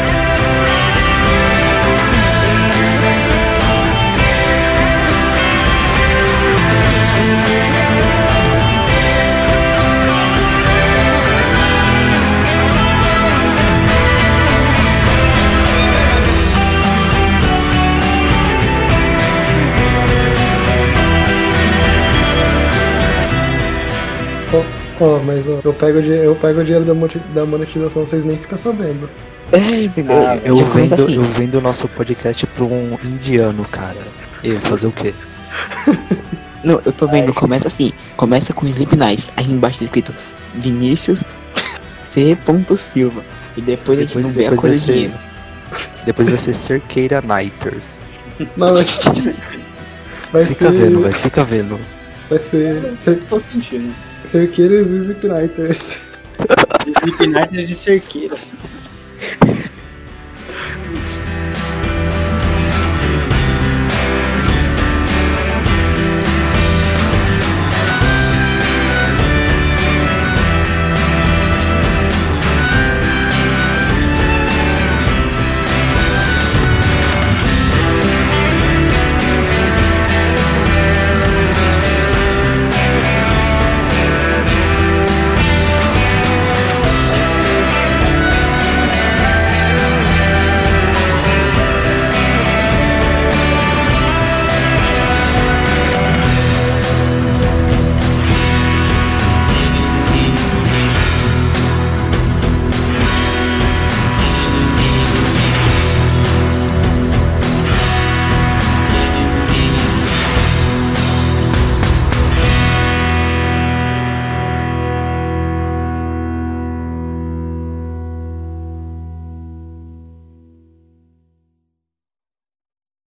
Ó, mas ó, eu pego, eu pego o dinheiro da, monetização, vocês nem ficam sabendo. É, entendeu? Ah, Eu Já começa vendo, assim. eu vendo o nosso podcast pra um indiano, cara. E fazer o quê? Não, eu tô vendo, começa assim. Começa com Sleep Nice. Aí embaixo tá escrito Vinícius C. Silva. E depois a gente Depois- não vê a depois cor do dinheiro. Depois vai ser Cerqueira Nighters. Não, mas. Vai Fica ser. vendo, vai, fica vendo. Vai ser. Cer, Tô sentindo. Cerqueiros e Slipknighters. Slipknighters de cerqueira.